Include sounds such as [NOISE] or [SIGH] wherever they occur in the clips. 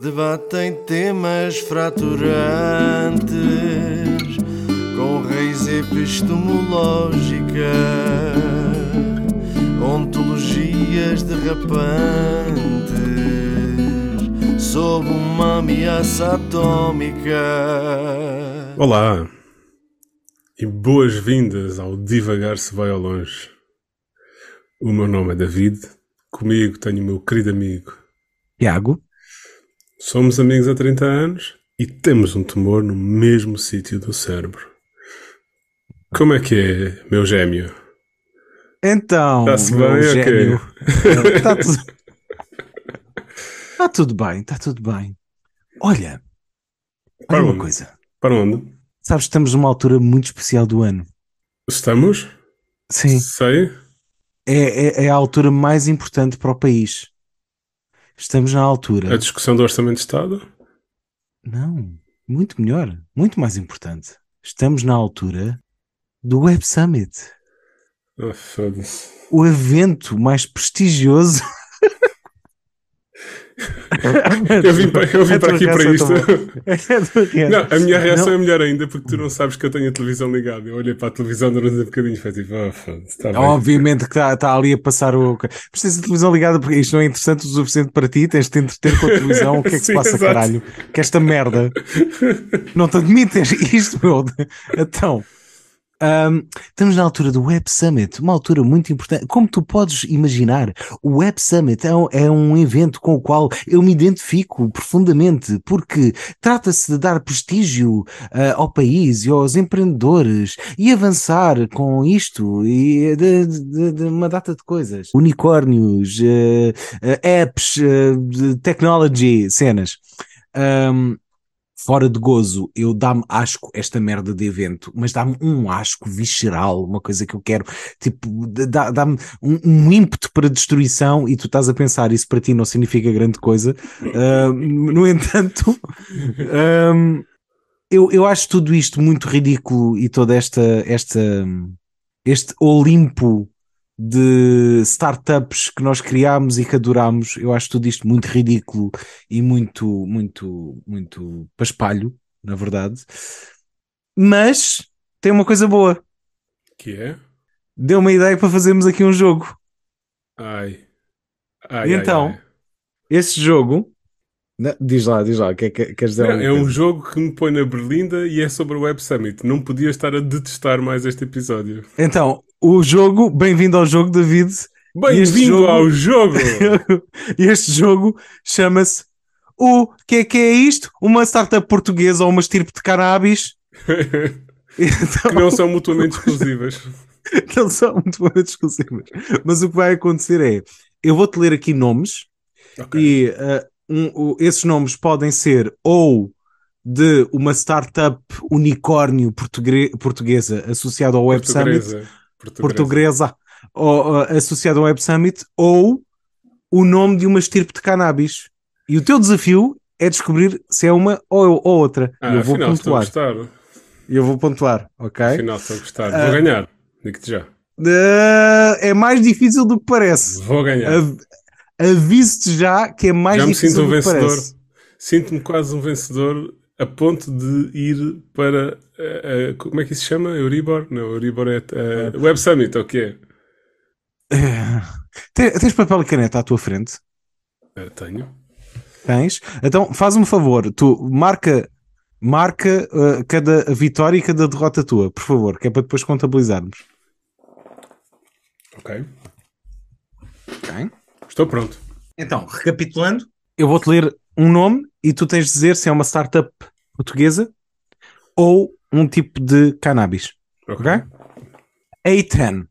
Debatem temas fraturantes com raiz epistemológica, ontologias derrapantes sob uma ameaça atômica. Olá e boas-vindas ao Divagar se vai ao longe. O meu nome é David, comigo tenho o meu querido amigo Tiago. Somos amigos há 30 anos e temos um tumor no mesmo sítio do cérebro. Como é que é, meu gêmeo? Então, Está-se meu bem? gêmeo, Ok. [LAUGHS] está tudo... está tudo bem, está tudo bem. Olha, Para olha uma onde? coisa. Para onde? Sabes que estamos numa altura muito especial do ano. Estamos? Sim, Sei. é, é, é a altura mais importante para o país. Estamos na A altura. discussão do Orçamento de Estado? Não, muito melhor, muito mais importante. Estamos na altura do Web Summit. Foda-se. O evento mais prestigioso. [LAUGHS] [LAUGHS] Eu vim para, eu vim A para aqui para reação isto. [LAUGHS] É reação. Não, a minha reação Não. é melhor ainda porque tu não sabes que eu tenho a televisão ligada. Eu olhei para a televisão durante um bocadinho e foi tipo, bem. Obviamente que está tá ali a passar o. Mas tens a televisão ligada porque isto não é interessante o suficiente para ti, tens de te entreter com a televisão. O que é que se [LAUGHS] Sim, passa, exato. caralho? Que esta merda. Não te admites isto, meu. Então. Ahm, estamos na altura do Web Summit, uma altura muito importante. Como tu podes imaginar, o Web Summit é um, é um evento com o qual eu me identifico profundamente, porque trata-se de dar prestígio ah, ao país e aos empreendedores e avançar com isto e de, de- de uma data de coisas. Unicórnios, eh, eh, apps, technology, cenas. Ahm, fora de gozo, eu dá-me asco esta merda de evento, mas dá-me um asco visceral, uma coisa que eu quero, tipo, dá- dá-me um, um ímpeto para destruição e tu estás a pensar, isso para ti não significa grande coisa. Ahm, no entanto, ahm, eu, eu acho tudo isto muito ridículo e toda esta, esta este Olimpo de startups que nós criámos e que adorámos, eu acho tudo isto muito ridículo e muito, muito, muito paspalho, na verdade. Mas tem uma coisa boa. Que é? Deu uma ideia para fazermos aqui um jogo. Ai. Ai, E ai, então? ai. Esse jogo. Não, diz lá, diz lá, que, que, queres dizer Não, é um jogo que me põe na berlinda e é sobre o Web Summit. Não podia estar a detestar mais este episódio. Então, o jogo, bem-vindo ao jogo, David. Bem-vindo jogo- ao jogo! [LAUGHS] este jogo chama-se o que é que é isto? Uma startup portuguesa ou uma estirpe de cannabis? Então, [LAUGHS] que não são mutuamente exclusivas. [LAUGHS] não são boas exclusivas. Mas o que vai acontecer é: eu vou-te ler aqui nomes Ok. e ah, um- esses nomes podem ser ou de uma startup unicórnio portuguesa associada ao Web Summit, Portuguesa. Portuguesa. ou, ah, associada ao Web Summit, ou o nome de uma estirpe de cannabis. E o teu desafio é descobrir se é uma ou, ou outra. Ah, eu vou afinal estou a pontuar. gostar. Eu vou pontuar, ok? Afinal estou a gostar. Vou ganhar. Digo-te já. Ah, é mais difícil do que parece. Vou ganhar. Av- Aviso-te já que é mais já me difícil sinto um do que vencedor. parece. Sinto-me quase um vencedor a ponto de ir para. eh, eh, como é que isso se chama? Euribor? Não, Euribor é. eh, Web Summit, ou o que é? Te- Tens papel e caneta à tua frente? Eh, tenho. Tens? Então faz-me um favor, tu marca, marca ah, cada vitória e cada derrota tua, por favor, que é para depois contabilizarmos. Ok. Ok? Estou pronto. Então, recapitulando, eu vou-te ler um nome e tu tens de dizer se é uma startup portuguesa ou um tipo de cannabis. Ok. Ok? A10.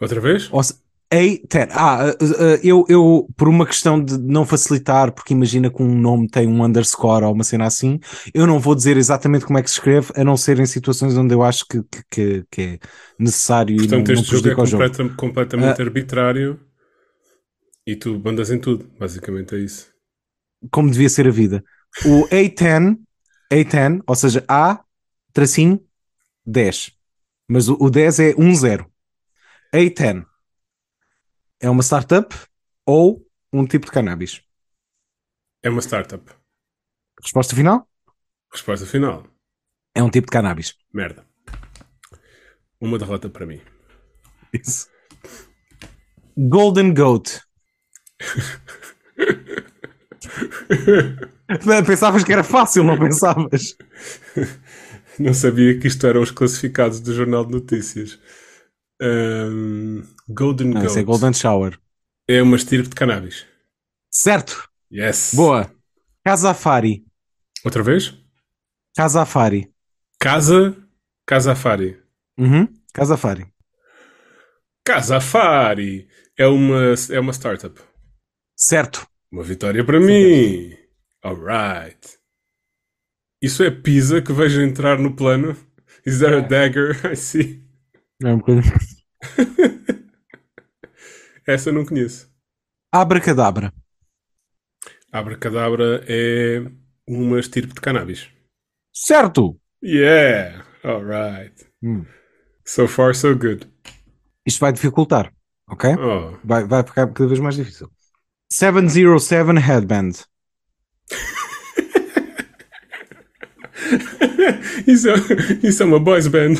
Outra vez? Ou se- A10. Ah, ah, ah, eu, eu, por uma questão de não facilitar, porque imagina que um nome tem um underscore ou uma cena assim, eu não vou dizer exatamente como é que se escreve, a não ser em situações onde eu acho que, que, que- é necessário e não, Portanto, não este jogo é o jogo. completa- completamente Ah. arbitrário e tu bandas em tudo. Basicamente é isso. Como devia ser a vida. O A10, A10, ou seja, A, tracinho, 10. Mas o, o 10 é 1-0. A10 é uma startup ou um tipo de cannabis. É uma startup. Resposta final? Resposta final. É um tipo de cannabis. Merda. Uma derrota para mim. Isso. Golden Goat. [LAUGHS] Pensavas que era fácil, não pensavas? [LAUGHS] Não sabia que isto eram os classificados do Jornal de Notícias. Um, Golden Não, Goat. isso é Golden Shower. É uma estirpe de cannabis. Certo. Yes. Boa. Casafari. Outra vez? Casafari. Casa Casafari. Uhum. Casafari. Casafari é uma, é uma startup. Certo. Uma vitória para mim. Alright. Isso é pizza que vejo entrar no plano? Is there a dagger? [LAUGHS] I see. É um bocadinho. [LAUGHS] Essa eu não conheço. Abracadabra. Abracadabra é uma estirpe de cannabis. Certo. Yeah! Alright. Hum. So far, so good. Isto vai dificultar. Ok? Oh. Vai, vai ficar cada vez mais difícil. 707 Headband. Isso, é, isso é uma boys band.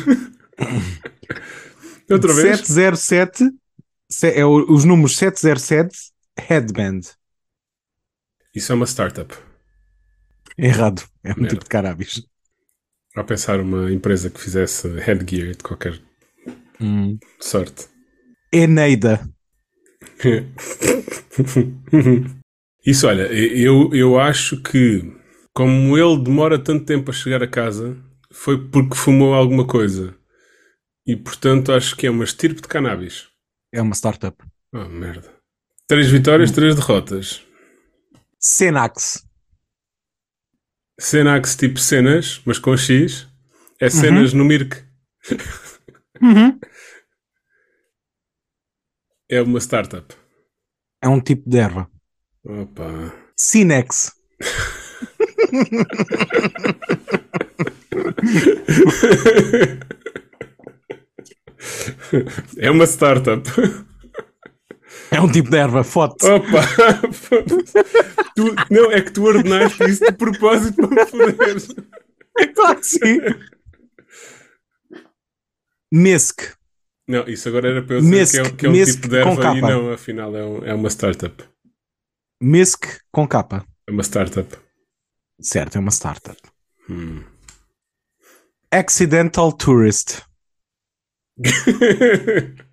Outra vez? 707 se- é os números 707 Headband. Isso é uma startup. Errado. É um Merda. tipo de cannabis. A pensar uma empresa que fizesse headgear de qualquer sorte. Eneida. [LAUGHS] Isso, olha, eu, eu acho que como ele demora tanto tempo a chegar a casa, foi porque fumou alguma coisa. E portanto acho que é uma estirpe de cannabis. É uma startup. Oh, merda. Três vitórias, três derrotas. Senax. Cenax tipo cenas, mas com X. É cenas no Mirk. Uhum. É uma startup. É um tipo de erva. Opa. Sinex. É uma startup. É um tipo de erva. Fote. Opa! Tu- não, é que tu ordenaste isso de propósito para me foder. Claro que sim. Mesc. Não, isso agora era para eu dizer Mesc, que é, um- que é um mesc tipo de erva e não, afinal é, um- é uma startup. Mesc com capa. É uma startup. Certo, é uma startup. Hum. Accidental Tourist. [LAUGHS]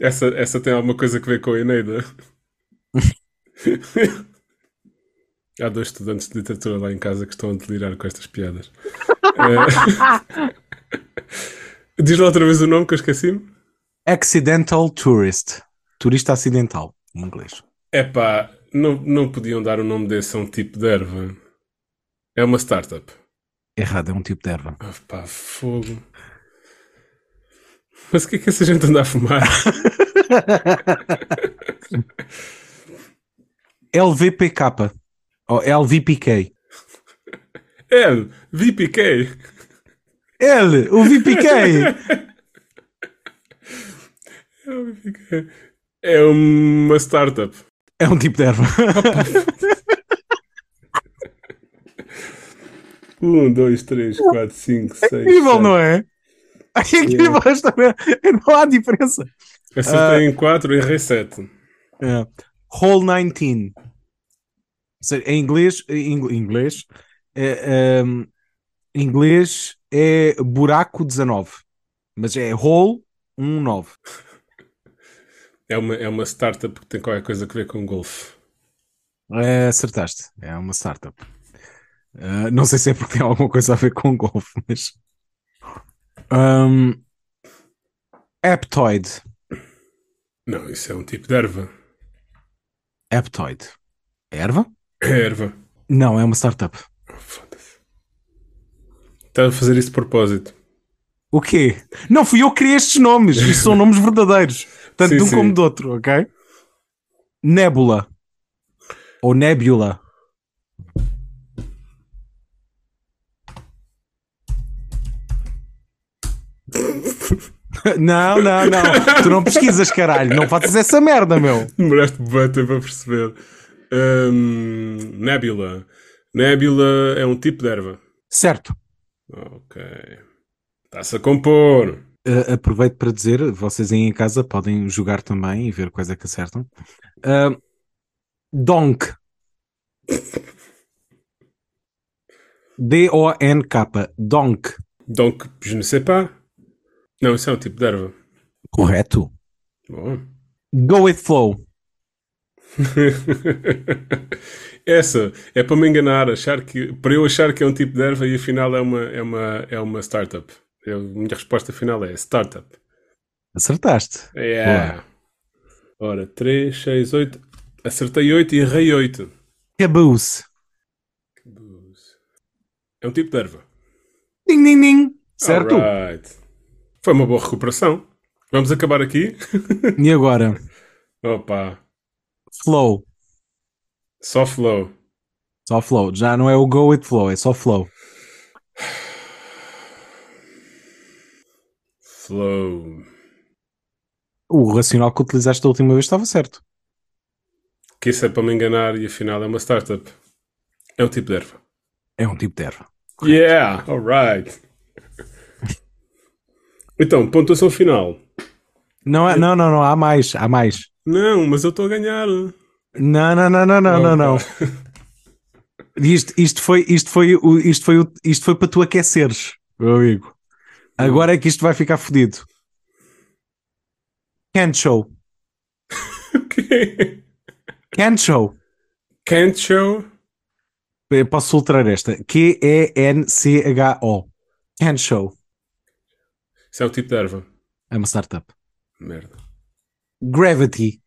essa, essa tem alguma coisa a ver com a Eneida? [LAUGHS] Há dois estudantes de literatura lá em casa que estão a delirar com estas piadas. [LAUGHS] Eh, Diz lá outra vez o nome que eu esqueci-me. Accidental Tourist. Turista acidental, em inglês. Epá, não, não podiam dar o nome desse a um tipo de erva. É uma startup. Errado, é um tipo de erva. Ah, pá, fogo. Mas o que é que essa gente anda a fumar? [LAUGHS] LVPK. Ou LVPK. L, VPK. [LAUGHS] L, o VPK. [LAUGHS] É o VPK. É uma startup. É um tipo de erva. [LAUGHS] Um, dois, três, quatro, cinco, seis. Incrível, sete. não é? É incrível esta merda. Não há diferença. Acertei em quatro e errei sete. É. Hole 19. Ou seja, em inglês, em ingl- inglês, é, ehm, em inglês é buraco 19, mas é hole 19. É uma, é uma startup que tem qualquer coisa a ver com golfe. É, acertaste, é uma startup. Ah, não sei se é porque tem alguma coisa a ver com golfe, mas. Um, Aptoid. Não, isso é um tipo de erva. Aptoid. Erva? É erva. Não, é uma startup. Oh, Foda-se. Está a fazer isso de propósito. O quê? Não fui eu que criei estes nomes. Isto são nomes verdadeiros. Tanto Sim, de um sim. como do outro, ok? Nebula. Ou Nebula. [LAUGHS] Não, não, não. Tu não pesquisas, caralho. Não faças essa merda, meu. Demoraste bem tempo a perceber. Hum, Nebula. Nebula é um tipo de erva. Certo. Ok. Está-se a compor. Uh, aproveito para dizer, vocês aí em casa podem jogar também e ver quais é que acertam. Uh, donk. D-O-N-K. Donk. Donc, je ne sais pas. Não, isso é um tipo de erva. Correto. Bom. Go with flow. [LAUGHS] Essa é para me enganar, achar que, para eu achar que é um tipo de erva e afinal é uma, é uma, é uma startup. Eu, a minha resposta final é startup. Acertaste. Yeah. Ora, 3, 6, 8. Acertei 8 e errei 8. Caboose. É um tipo de erva. Ding, ding, ding. Certo? Alright. Foi uma boa recuperação. Vamos acabar aqui? [LAUGHS] E agora? Opa. Flow. Só flow. Só flow. Já não é o go with flow, é só flow. Flow. O racional que utilizaste da última vez estava certo. Que isso é para me enganar e afinal é uma startup. É um tipo de erva. É um tipo de erva. Yeah, alright. [LAUGHS] Então, pontuação final. Não, é, não, não, não, há mais, há mais. Não, mas eu estou a ganhar. Não, não, não, não, não, não, não. Isto, isto foi, isto foi, isto foi, isto foi para tu aqueceres, meu amigo. Agora é que isto vai ficar fodido. Can't show. [LAUGHS] Ok. Can't show. Can't show. Eu posso filtrar esta. Q-E-N-C-H-O. Can't show. Isso é o tipo de erva. É uma startup. Merda. Gravity.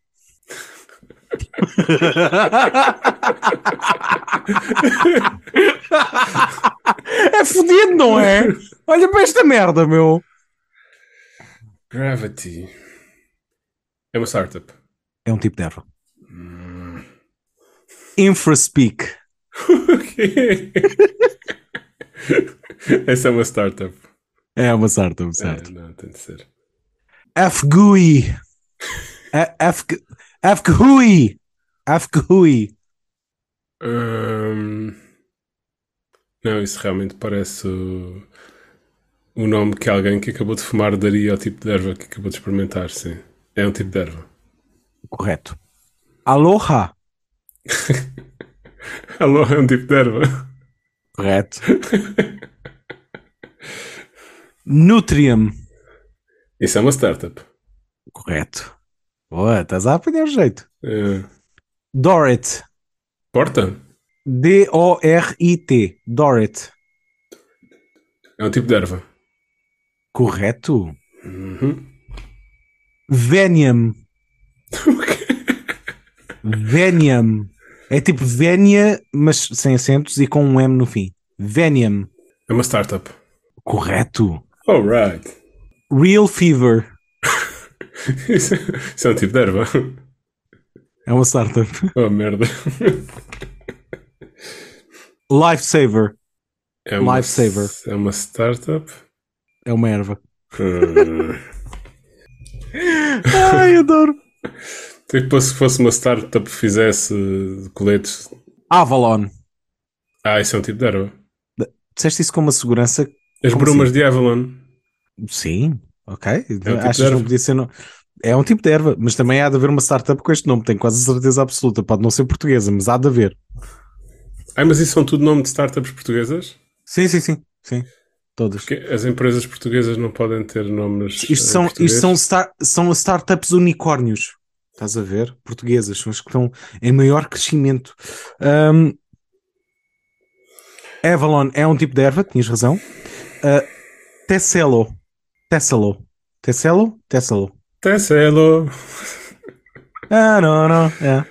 É fodido, não é? Olha para esta merda, meu. Gravity. É uma startup. É um tipo de erva. Infraspeak. Essa é uma startup. É uma startup, É, certo. não, tem de ser. FGUI. FGUI. FGUI. Hum, Não, isso realmente parece o... o nome que alguém que acabou de fumar daria ao tipo de erva que acabou de experimentar, sim. É um tipo de erva. Correto. Aloha. [LAUGHS] Alô, é um tipo de erva. Correto. Nutrium. Isso é uma startup. Correto. Boa, estás a apanhar o jeito. É. Dorit. Porta? D-O-R-I-T. Dorit. É um tipo de erva. Correto. Uhum. Venium. [LAUGHS] Venium. É tipo Venia, mas sem acentos e com um M no fim. Venium. É uma startup. Correto. Alright. Real Fever. Isso, isso é um tipo de erva. É uma startup. Oh, merda. Lifesaver. É uma, Lifesaver. É uma startup. É uma erva. Hum. Ai, adoro. Tipo, se fosse uma startup que fizesse coletes. Avalon. Ah, isso é um tipo de erva. Disseste isso com uma segurança? As brumas assim? de Avalon. Sim, ok. tipo Acho de que não erva. podia ser. no- É um tipo de erva, mas também há de haver uma startup com este nome, tenho quase certeza absoluta. Pode não ser portuguesa, mas há de haver. Ai, mas isso são tudo nome de startups portuguesas? Sim, sim, sim. sim. Todas. Porque as empresas portuguesas não podem ter nomes. Isto eh, são, isto são, star- são startups unicórnios. Estás a ver? Portuguesas, são as que estão em maior crescimento. Ahm, Avalon é um tipo de erva, tinhas razão. Uh. Tesselo. Tesselo? Tesselo. Tesselo. Ah, não, não. É.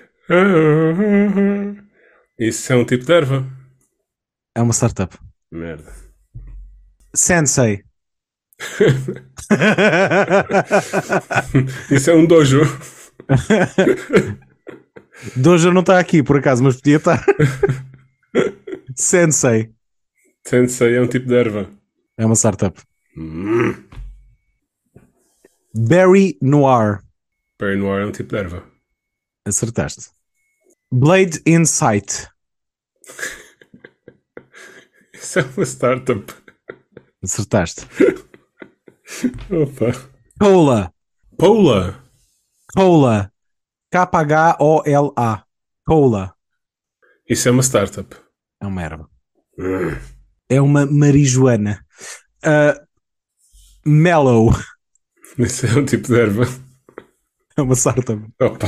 Isso é um tipo de erva. é uma startup. Merda. Sensei. [LAUGHS] Isso é um dojo. [LAUGHS] Dojo não está aqui, por acaso, mas podia estar. [LAUGHS] Sensei. Sensei é um tipo de erva. É uma startup. Hum. Berry Noir. Perry Noir é um tipo de erva. Acertaste. Blade Insight. [LAUGHS] Isso é uma startup. Acertaste. Opa. Cola. Paula. Cola. K-H-O-L-A. Cola. Isso é uma startup. É uma erva. É uma marijuana. Uh, mellow. Isso é um tipo de erva. É uma startup. Opa.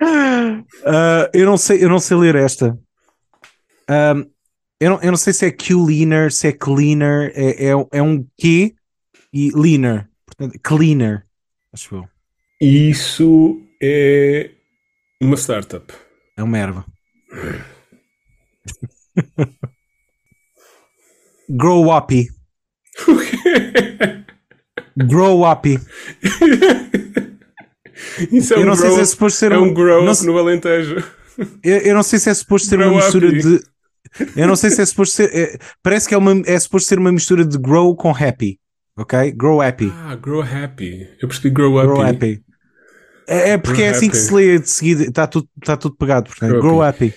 Uh, eu, não sei, eu não sei ler esta. Um, eu, não, eu não sei se é Q-Leaner, se é Cleaner, é, é, é um Q e Leaner. Portanto, cleaner. Acho eu. Isso é uma startup. É uma erva. [LAUGHS] Grow Uppy. Grow Uppy. [LAUGHS] Isso é Eu um não sei se é grow, suposto ser é um grow não up no Alentejo. Eu, eu não sei se é suposto ser uma Grow mistura Uppy. de. Eu não sei se é suposto ser. é- parece que é, uma, é suposto ser uma mistura de grow com happy. Ok? Grow happy. Ah, grow happy. Eu percebi grow up. Grow happy. É, é porque Grow é assim que happy. se lê de seguida. Está tudo, tá tudo pegado. Portanto, Grow grow happy.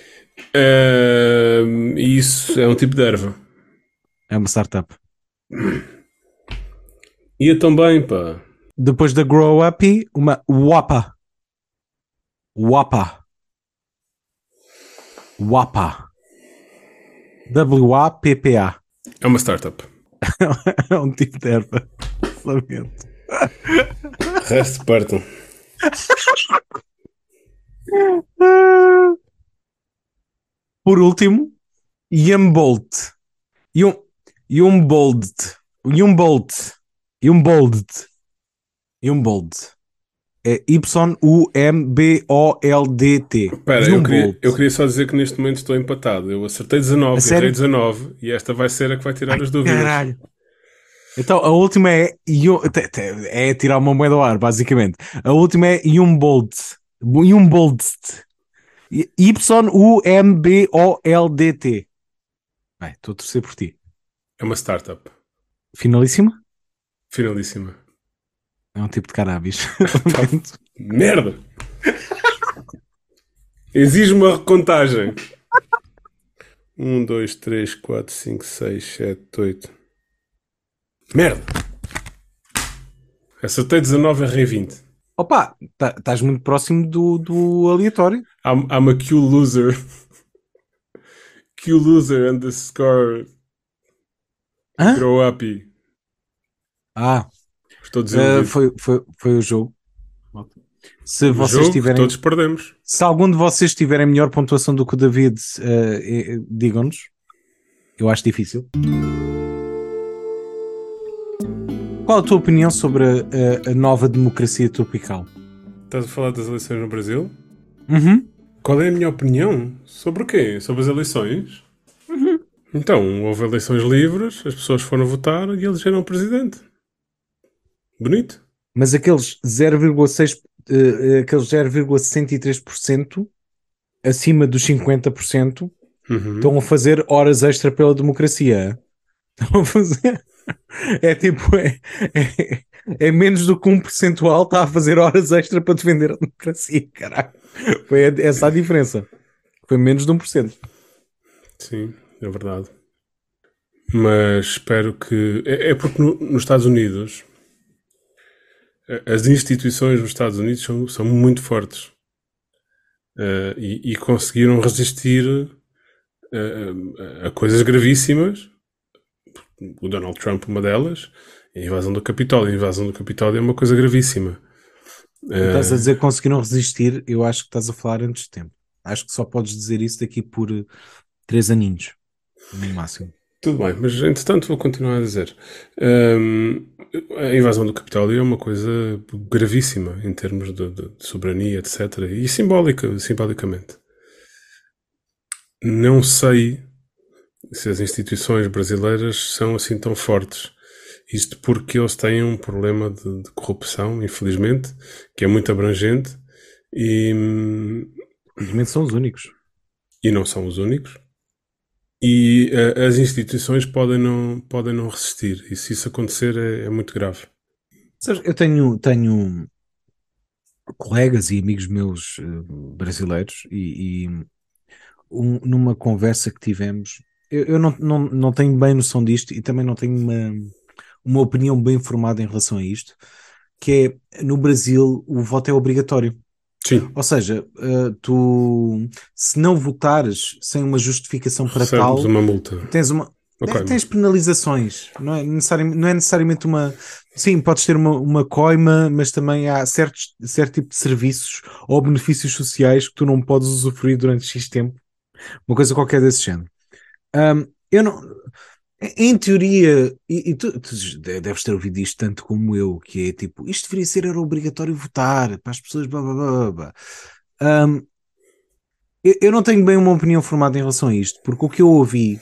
Ahm, isso é um tipo de erva. É uma startup. [CLEARS THROAT] Ia também, pá. Depois da grow happy, uma wapa. Wapa. Wapa. W-A-P-P-A. É uma startup. [LAUGHS] É um tipo de erva. Lamento. Resto partam. Por último, Yumbolt. Yum, Yumbold. Yumbolt. Yumbold. Yumbold. É Y-U-M-B-O-L-D-T. Espera, eu queria, eu queria só dizer que neste momento estou empatado. Eu acertei 19, A sério? errei 19 e esta vai ser a que vai tirar as dúvidas. Caralho. Então, a última é, é tirar uma moeda ao ar, basicamente. A última é Yumbold. Yumbold. Y-U-M-B-O-L-D-T. Vai, estou a torcer por ti. É uma startup. Finalíssima? Finalíssima. É um tipo de cannabis. [LAUGHS] Merda! Exige uma recontagem. 1, 2, 3, 4, 5, 6, 7, 8. Merda! Acertei 19, errei 20. Opa, tá- estás muito próximo do, do aleatório. I'm, I'm a Q loser. Q loser and the score Hã? grow up. Ah, Estou desiludido. foi, foi, foi o jogo. Se O vocês jogo tiverem. todos perdemos. Se algum de vocês tiverem melhor pontuação do que o David, eh, digam-nos. Eu acho difícil. Qual a tua opinião sobre a, a- nova democracia tropical? Estás a falar das eleições no Brasil? Uhum. Qual é a minha opinião? Sobre o quê? Sobre as eleições? Então, houve eleições livres, as pessoas foram votar e elegeram o presidente. Bonito. Mas aqueles 0,6, eh, aqueles 0,63% acima dos 50% Uhum. estão a fazer horas extra pela democracia. [LAUGHS] Estão a fazer. [LAUGHS] É tipo, é, é, é menos do que um percentual está a fazer horas extra para defender a democracia, caralho. Foi essa a diferença. Foi menos de 1%. Sim, é verdade. Mas espero que. É, é porque no- nos Estados Unidos as instituições nos Estados Unidos são, são muito fortes Eh, e, e conseguiram resistir eh, a coisas gravíssimas. O Donald Trump, uma delas, a invasão do Capitólio. A invasão do Capitólio é uma coisa gravíssima. Eh, Estás a dizer que conseguiram resistir, eu acho que estás a falar antes de tempo. Acho que só podes dizer isso daqui por 3 aninhos, no máximo. Tudo bem, mas entretanto vou continuar a dizer. Hum, a invasão do Capitólio é uma coisa gravíssima em termos de, de- de soberania, etc. E simbólica, simbolicamente. Não sei se as instituições brasileiras são assim tão fortes. Isto porque eles têm um problema de, de corrupção, infelizmente, que é muito abrangente e, hum, Infelizmente são os únicos. e não são os únicos. E eh, as instituições podem não, podem não resistir. E se isso acontecer é, é muito grave. Eu tenho, tenho colegas e amigos meus uh, brasileiros e, e um, numa conversa que tivemos, eu, eu, não, não, não tenho bem noção disto e também não tenho uma, uma opinião bem formada em relação a isto, que é no Brasil o voto é obrigatório. Sim. Ou seja, uh, tu se não votares sem uma justificação para Recebes tal, uma multa. Tens uma okay. tens penalizações, não é, necessariamente, não é necessariamente uma sim, podes ter uma, uma coima, mas também há certos, certo tipo de serviços ou benefícios sociais que tu não podes usufruir durante X tempo, uma coisa qualquer desse género. Um, eu não em teoria, e, e tu, tu, deves ter ouvido isto tanto como eu, que é tipo, isto deveria ser era obrigatório votar para as pessoas, blá blá blá blá. Um, eu, eu, não tenho bem uma opinião formada em relação a isto, porque o que eu ouvi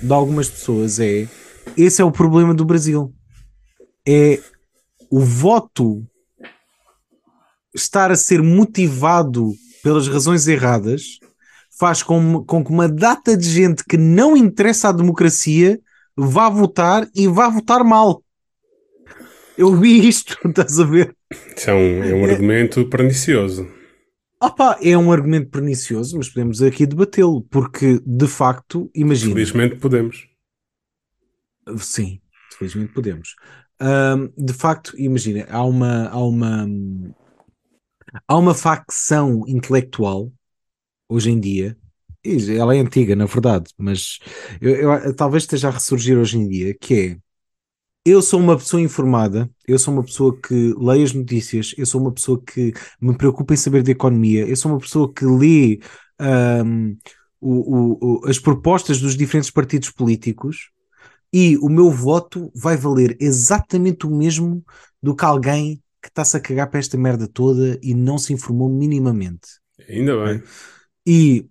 de algumas pessoas é esse é o problema do Brasil. É o voto estar a ser motivado pelas razões erradas faz com, com que uma data de gente que não interessa à democracia vá votar e vá votar mal. Eu vi isto, [LAUGHS] estás a ver? Isso é um, é um argumento pernicioso. Opa, é um argumento pernicioso, mas podemos aqui debatê-lo, porque de facto, imagina. Felizmente podemos. Sim, felizmente podemos. Um, de facto, imagina, há uma, há uma, há uma facção intelectual hoje em dia, ela é antiga, na verdade, mas eu, eu, talvez esteja a ressurgir hoje em dia, que é eu sou uma pessoa informada, eu sou uma pessoa que lê as notícias, eu sou uma pessoa que me preocupa em saber de economia, eu sou uma pessoa que lê um, o, o, as propostas dos diferentes partidos políticos e o meu voto vai valer exatamente o mesmo do que alguém que está-se a cagar para esta merda toda e não se informou minimamente. Ainda bem. E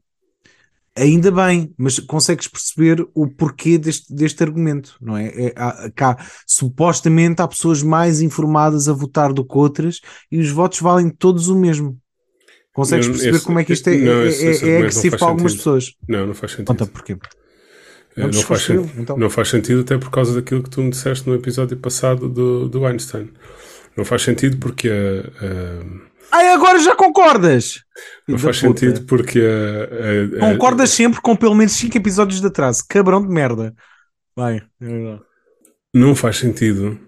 ainda bem, mas consegues perceber o porquê deste, deste argumento, não é? é há, cá, supostamente há pessoas mais informadas a votar do que outras e os votos valem todos o mesmo. Consegues perceber esse, como é que isto é, não, é, é, é agressivo para algumas pessoas? Não, não faz sentido. Conta porquê. Não, não, faz sentido, então. não faz sentido até por causa daquilo que tu me disseste no episódio passado do, do Einstein. Não faz sentido porque a, Ai, agora já concordas! Não faz puta. sentido porque. Uh, uh, Concordas sempre com pelo menos 5 episódios de atraso. Cabrão de merda. Vai. Não faz sentido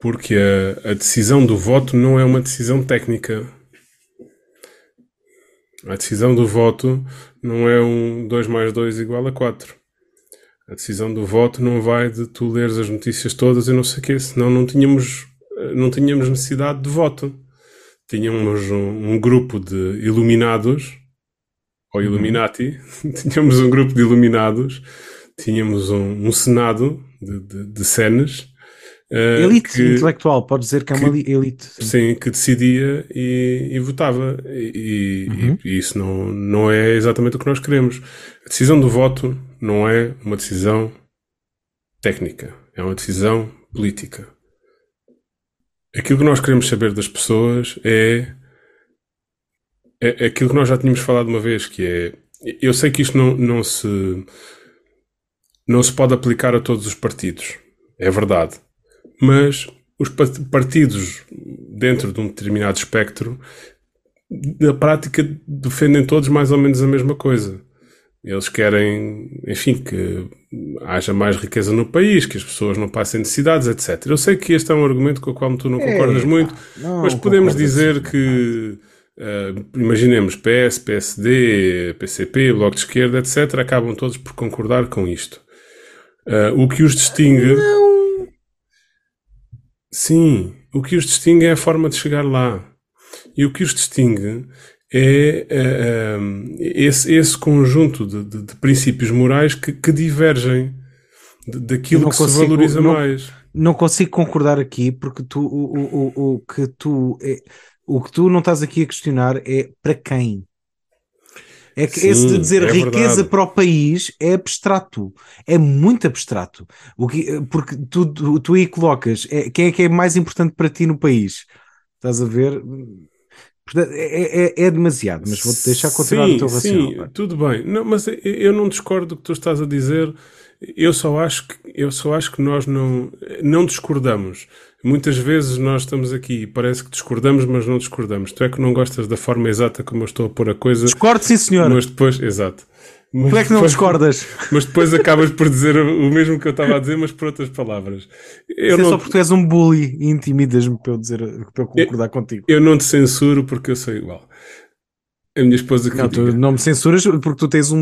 porque a, a decisão do voto não é uma decisão técnica. A decisão do voto não é um 2 mais 2 igual a 4. A decisão do voto não vai de tu leres as notícias todas e não sei o quê, senão não tínhamos, não tínhamos necessidade de voto tínhamos um, um grupo de iluminados, ou uhum. Illuminati, [LAUGHS] tínhamos um grupo de iluminados, tínhamos um, um senado de, de, de cenas. Uh, elite que, intelectual, pode dizer que é uma elite. Sim. sim, que decidia e, e votava. E, uhum. e, e, isso não, não é exatamente o que nós queremos. A decisão do voto não é uma decisão técnica, é uma decisão política. Aquilo que nós queremos saber das pessoas é, é, é aquilo que nós já tínhamos falado uma vez, que é eu sei que isto não, não se não se pode aplicar a todos os partidos, é verdade. Mas os partidos dentro de um determinado espectro, na prática, defendem todos mais ou menos a mesma coisa. Eles querem, enfim, que haja mais riqueza no país, que as pessoas não passem necessidades, etc. Eu sei que este é um argumento com o qual tu não concordas é, muito, não, mas podemos dizer que, uh, imaginemos, PS, PSD, PCP, Bloco de Esquerda, etc., acabam todos por concordar com isto. Uh, o que os distingue. Não. Sim, o que os distingue é a forma de chegar lá. E o que os distingue é, é, é esse, esse conjunto de, de, de princípios morais que, que divergem daquilo que consigo, se valoriza não, mais. Não consigo concordar aqui porque tu, o, o, o, que tu, é, o que tu não estás aqui a questionar é para quem. É que Sim, esse de dizer é riqueza verdade. para o país é abstrato, é muito abstrato. O que, porque tu, tu, tu aí colocas é, quem é que é mais importante para ti no país? Estás a ver? Portanto, é, é, é, demasiado, mas vou-te deixar continuar sim, o teu raciocínio. Sim, tudo bem. Não, mas eu não discordo do que tu estás a dizer. Eu só acho que, eu só acho que nós não, não discordamos. Muitas vezes nós estamos aqui e parece que discordamos, mas não discordamos. Tu é que não gostas da forma exata como eu estou a pôr a coisa. Discordo, sim, senhor. Mas depois, exato. Mas Tu é que não depois- discordas. Mas depois acabas por dizer o mesmo que eu estava a dizer, mas por outras palavras. Eu é não, só porque tu és um bully e intimidas-me para eu, dizer, para eu concordar contigo. eu não te censuro porque eu sou igual. A minha esposa que Não, tu não me censuras porque tu tens um-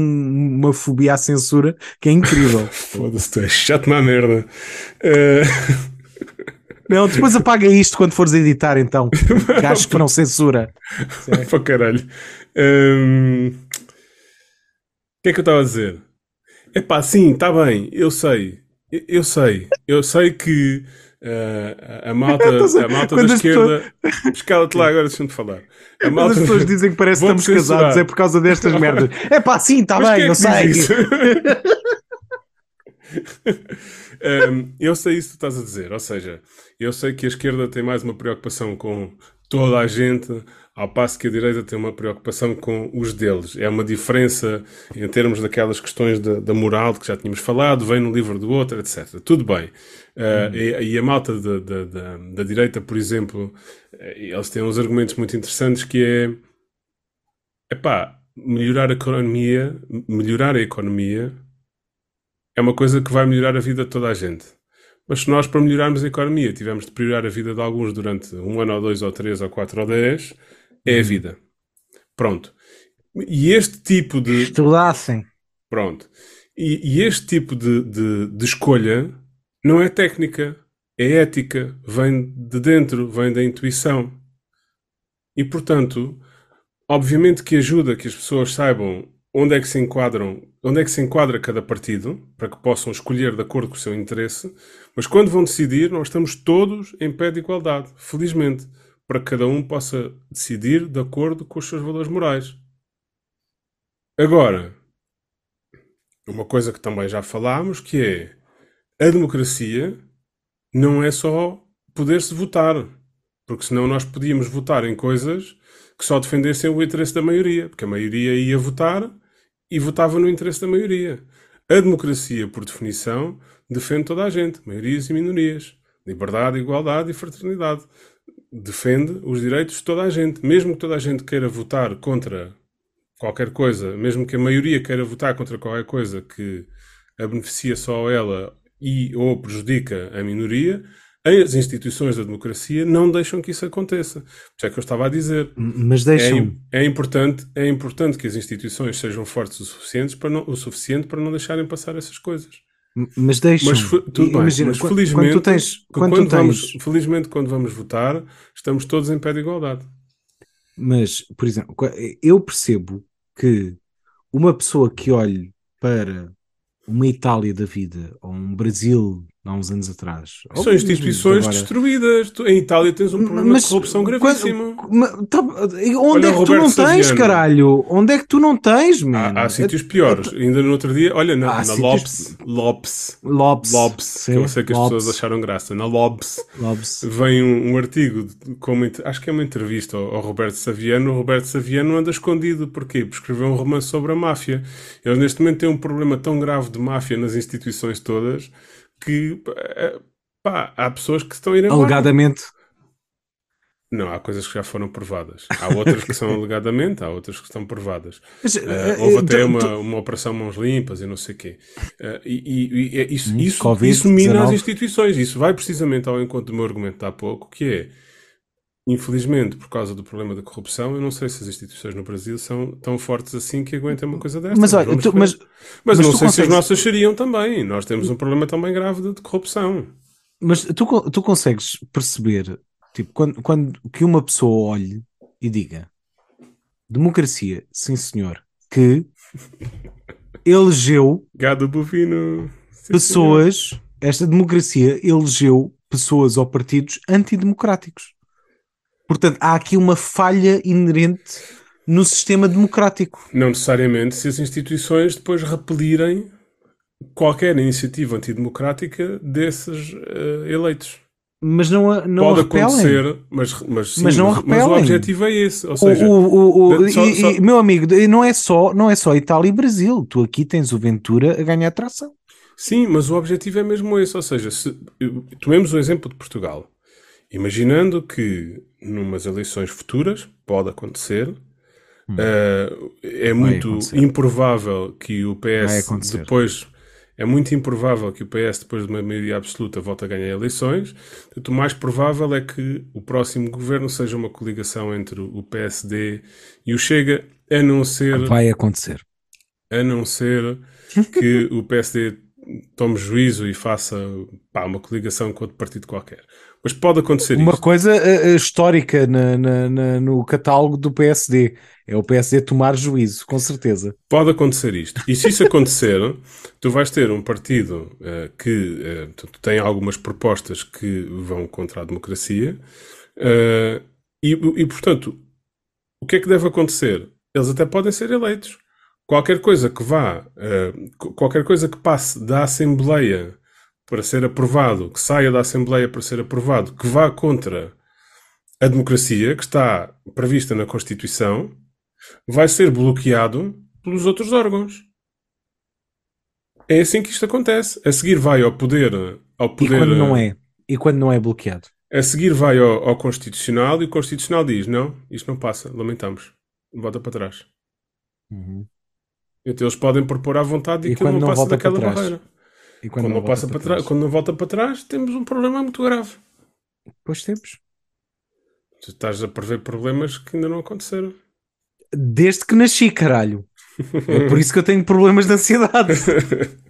uma fobia à censura que é incrível. [LAUGHS] Foda-se, tu és chato na merda. Eh, não, depois apaga isto quando fores editar, então. [LAUGHS] Que acho que não censura. [LAUGHS] para caralho. Hum, O que é que eu estava a dizer? Epá, sim, está bem, eu sei. Eu, eu sei. Eu sei que eh, a malta, a malta [LAUGHS] da Quando esquerda. Escala-te lá agora, deixa-me falar. A Quando malta as pessoas dizem que parece que estamos censurar. casados é por causa destas [LAUGHS] merdas. É pá, sim, está bem, é eu sei. Um, [LAUGHS] eu sei isso que tu estás a dizer, ou seja, eu sei que a esquerda tem mais uma preocupação com toda a gente, ao passo que a direita tem uma preocupação com os deles. É uma diferença em termos daquelas questões da, da moral de que já tínhamos falado, vem no livro do outro, etc. Tudo bem. Uh, e, e a malta da, da, da, da direita, por exemplo, eh, eles têm uns argumentos muito interessantes que é epá, melhorar a economia, melhorar a economia é uma coisa que vai melhorar a vida de toda a gente. Mas se nós, para melhorarmos a economia, tivermos de priorizar a vida de alguns durante um ano, ou dois, ou três, ou quatro, ou dez, é a vida. Pronto. E este tipo de. Estudassem. Pronto. E, e este tipo de, de, de escolha não é técnica, é ética, vem de dentro, vem da intuição. E portanto, obviamente que ajuda que as pessoas saibam onde é que se enquadram, onde é que se enquadra cada partido, para que possam escolher de acordo com o seu interesse, mas quando vão decidir, nós estamos todos em pé de igualdade, felizmente, para que cada um possa decidir de acordo com os seus valores morais. Agora, uma coisa que também já falámos, que é a democracia não é só poder-se votar, porque senão nós podíamos votar em coisas que só defendessem o interesse da maioria, porque a maioria ia votar e votava no interesse da maioria. A democracia, por definição, defende toda a gente, maiorias e minorias, liberdade, igualdade e fraternidade. Defende os direitos de toda a gente, mesmo que toda a gente queira votar contra qualquer coisa, mesmo que a maioria queira votar contra qualquer coisa que a beneficia só ela e ou prejudica a minoria, as instituições da democracia não deixam que isso aconteça. Por isso é que eu estava a dizer. Mas É, deixam. é importante, é importante que as instituições sejam fortes o suficiente para não, o suficiente para não deixarem passar essas coisas. Mas deixam. Mas tudo bem, Imagina, mas felizmente, quando tu tens. Quando quando tens vamos, felizmente, quando vamos votar, estamos todos em pé de igualdade. Mas, por exemplo, eu percebo que uma pessoa que olhe para uma Itália da vida ou um Brasil há uns anos atrás São instituições agora- destruídas. Tu- em Itália tens um problema Mas de corrupção gravíssimo. tá- onde Olha é que tu não tens, Saviano. caralho? Onde é que tu não tens, mano? Há, há sítios piores. Ainda no outro dia, olha, na, na sítios- Lopes, Lopes, Lopes. Lopes, Sim, que eu sei que as Lopes, pessoas acharam graça, na Lopes Lopes. vem um, um artigo, acho que é uma entrevista ao, ao Roberto Saviano. O Roberto Saviano anda escondido, porquê? Porque escreveu um romance sobre a máfia. Eles neste momento têm um problema tão grave de máfia nas instituições todas que eh, pá, há pessoas que estão a ir embora. Alegadamente. Não, há coisas que já foram provadas. Há outras que são [LAUGHS] alegadamente, há outras que estão provadas. Mas, Uh, houve até uma, uma operação mãos limpas e não sei o quê. E, e- e é isso, Hum, isso, isso mina 19. as instituições. Isso vai precisamente ao encontro do meu argumento de há pouco, que é, infelizmente, por causa do problema da corrupção, eu não sei se as instituições no Brasil são tão fortes assim que aguentem uma coisa destas. Mas olha, vamos tu- mas, mas, mas não sei se as consegues- nossas seriam também. Nós temos um problema também grave de, de corrupção. mas tu, tu consegues perceber, tipo, quando, quando que uma pessoa olhe e diga democracia, sim senhor, que [LAUGHS] elegeu Gado bovino. Sim, pessoas, esta democracia elegeu pessoas ou partidos antidemocráticos. Portanto, há aqui uma falha inerente no sistema democrático. Não necessariamente se as instituições depois repelirem qualquer iniciativa antidemocrática desses eh, eleitos. Mas não, a- não Pode a acontecer, mas, mas, sim, Mas não a mas, o objetivo é esse. Ou O- seja, o, o, o- só- e- só- e, meu amigo, não é, só, não é só Itália e Brasil. Tu aqui tens o Ventura a ganhar tração. sim, mas o objetivo é mesmo esse. Ou seja, se, tomemos o exemplo de Portugal. Imaginando que numas eleições futuras, pode acontecer, uh, é muito acontecer. improvável que o PS depois. É muito improvável que o PS, depois de uma maioria absoluta, volte a ganhar eleições. Portanto, o mais provável é que o próximo governo seja uma coligação entre o PSD e o Chega, a não ser Vai acontecer. a não ser que o PSD tome juízo e faça pá, uma coligação com outro partido qualquer. Mas pode acontecer Uma isto. coisa eh, histórica na- na- na- no catálogo do PSD é o PSD tomar juízo, com certeza. Pode acontecer isto. E se isso acontecer, [LAUGHS] tu vais ter um partido eh, que portanto, tem algumas propostas que vão contra a democracia eh, e, e, portanto, o que é que deve acontecer? Eles até podem ser eleitos. Qualquer coisa que vá, qu- qualquer coisa que passe da Assembleia para ser aprovado, que saia da Assembleia para ser aprovado, que vá contra a democracia, que está prevista na Constituição, vai ser bloqueado pelos outros órgãos. É assim que isto acontece. A seguir vai ao poder, ao E poder, quando não é? E quando não é bloqueado? a seguir vai ao, ao Constitucional e o Constitucional diz: não, isto não passa, lamentamos, volta para trás. Então eles podem propor à vontade E e aquilo quando não, não passa daquela barreira. E Quando, não, volta passa para trás, quando não volta para trás, temos um problema muito grave. Pois temos. Tu estás a prever problemas que ainda não aconteceram. Desde que nasci, caralho. É por isso que eu tenho problemas de ansiedade. [LAUGHS]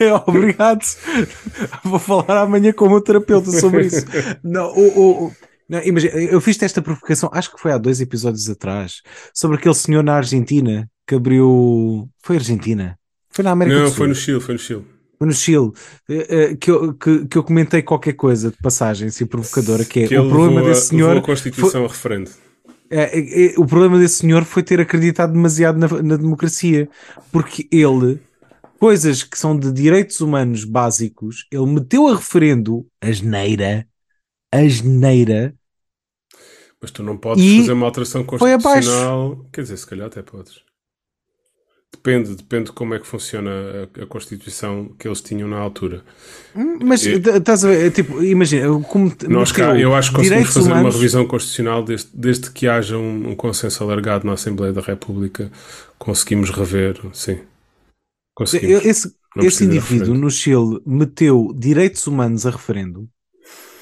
É, obrigado. Vou falar amanhã com o meu terapeuta sobre isso. Não, o, não, imagina, eu fiz esta provocação, acho que foi há dois episódios atrás, sobre aquele senhor na Argentina que abriu. Foi Argentina? Foi na América não, do Sul. foi no Chile, foi no Chile. Foi no Chile. eh, eh, Que eu, que, que eu comentei qualquer coisa de passagem assim provocadora, que é que o problema a- desse senhor. a Constituição a referendo. É, é, é, o problema desse senhor foi ter acreditado demasiado na, na democracia, porque ele, coisas que são de direitos humanos básicos, ele meteu a referendo a geneira, a geneira, Mas tu não podes fazer uma alteração foi constitucional. Quer dizer, se calhar até podes. Depende, depende de como é que funciona a, a Constituição que eles tinham na altura. Hum, mas E- estás a ver, é tipo, imagina, como Nós cá, meteu eu acho que conseguimos fazer uma humanos- revisão constitucional desde, desde que haja um, um consenso alargado na Assembleia da República. Conseguimos rever, sim. Conseguimos. Esse, esse indivíduo no Chile meteu direitos humanos a referendo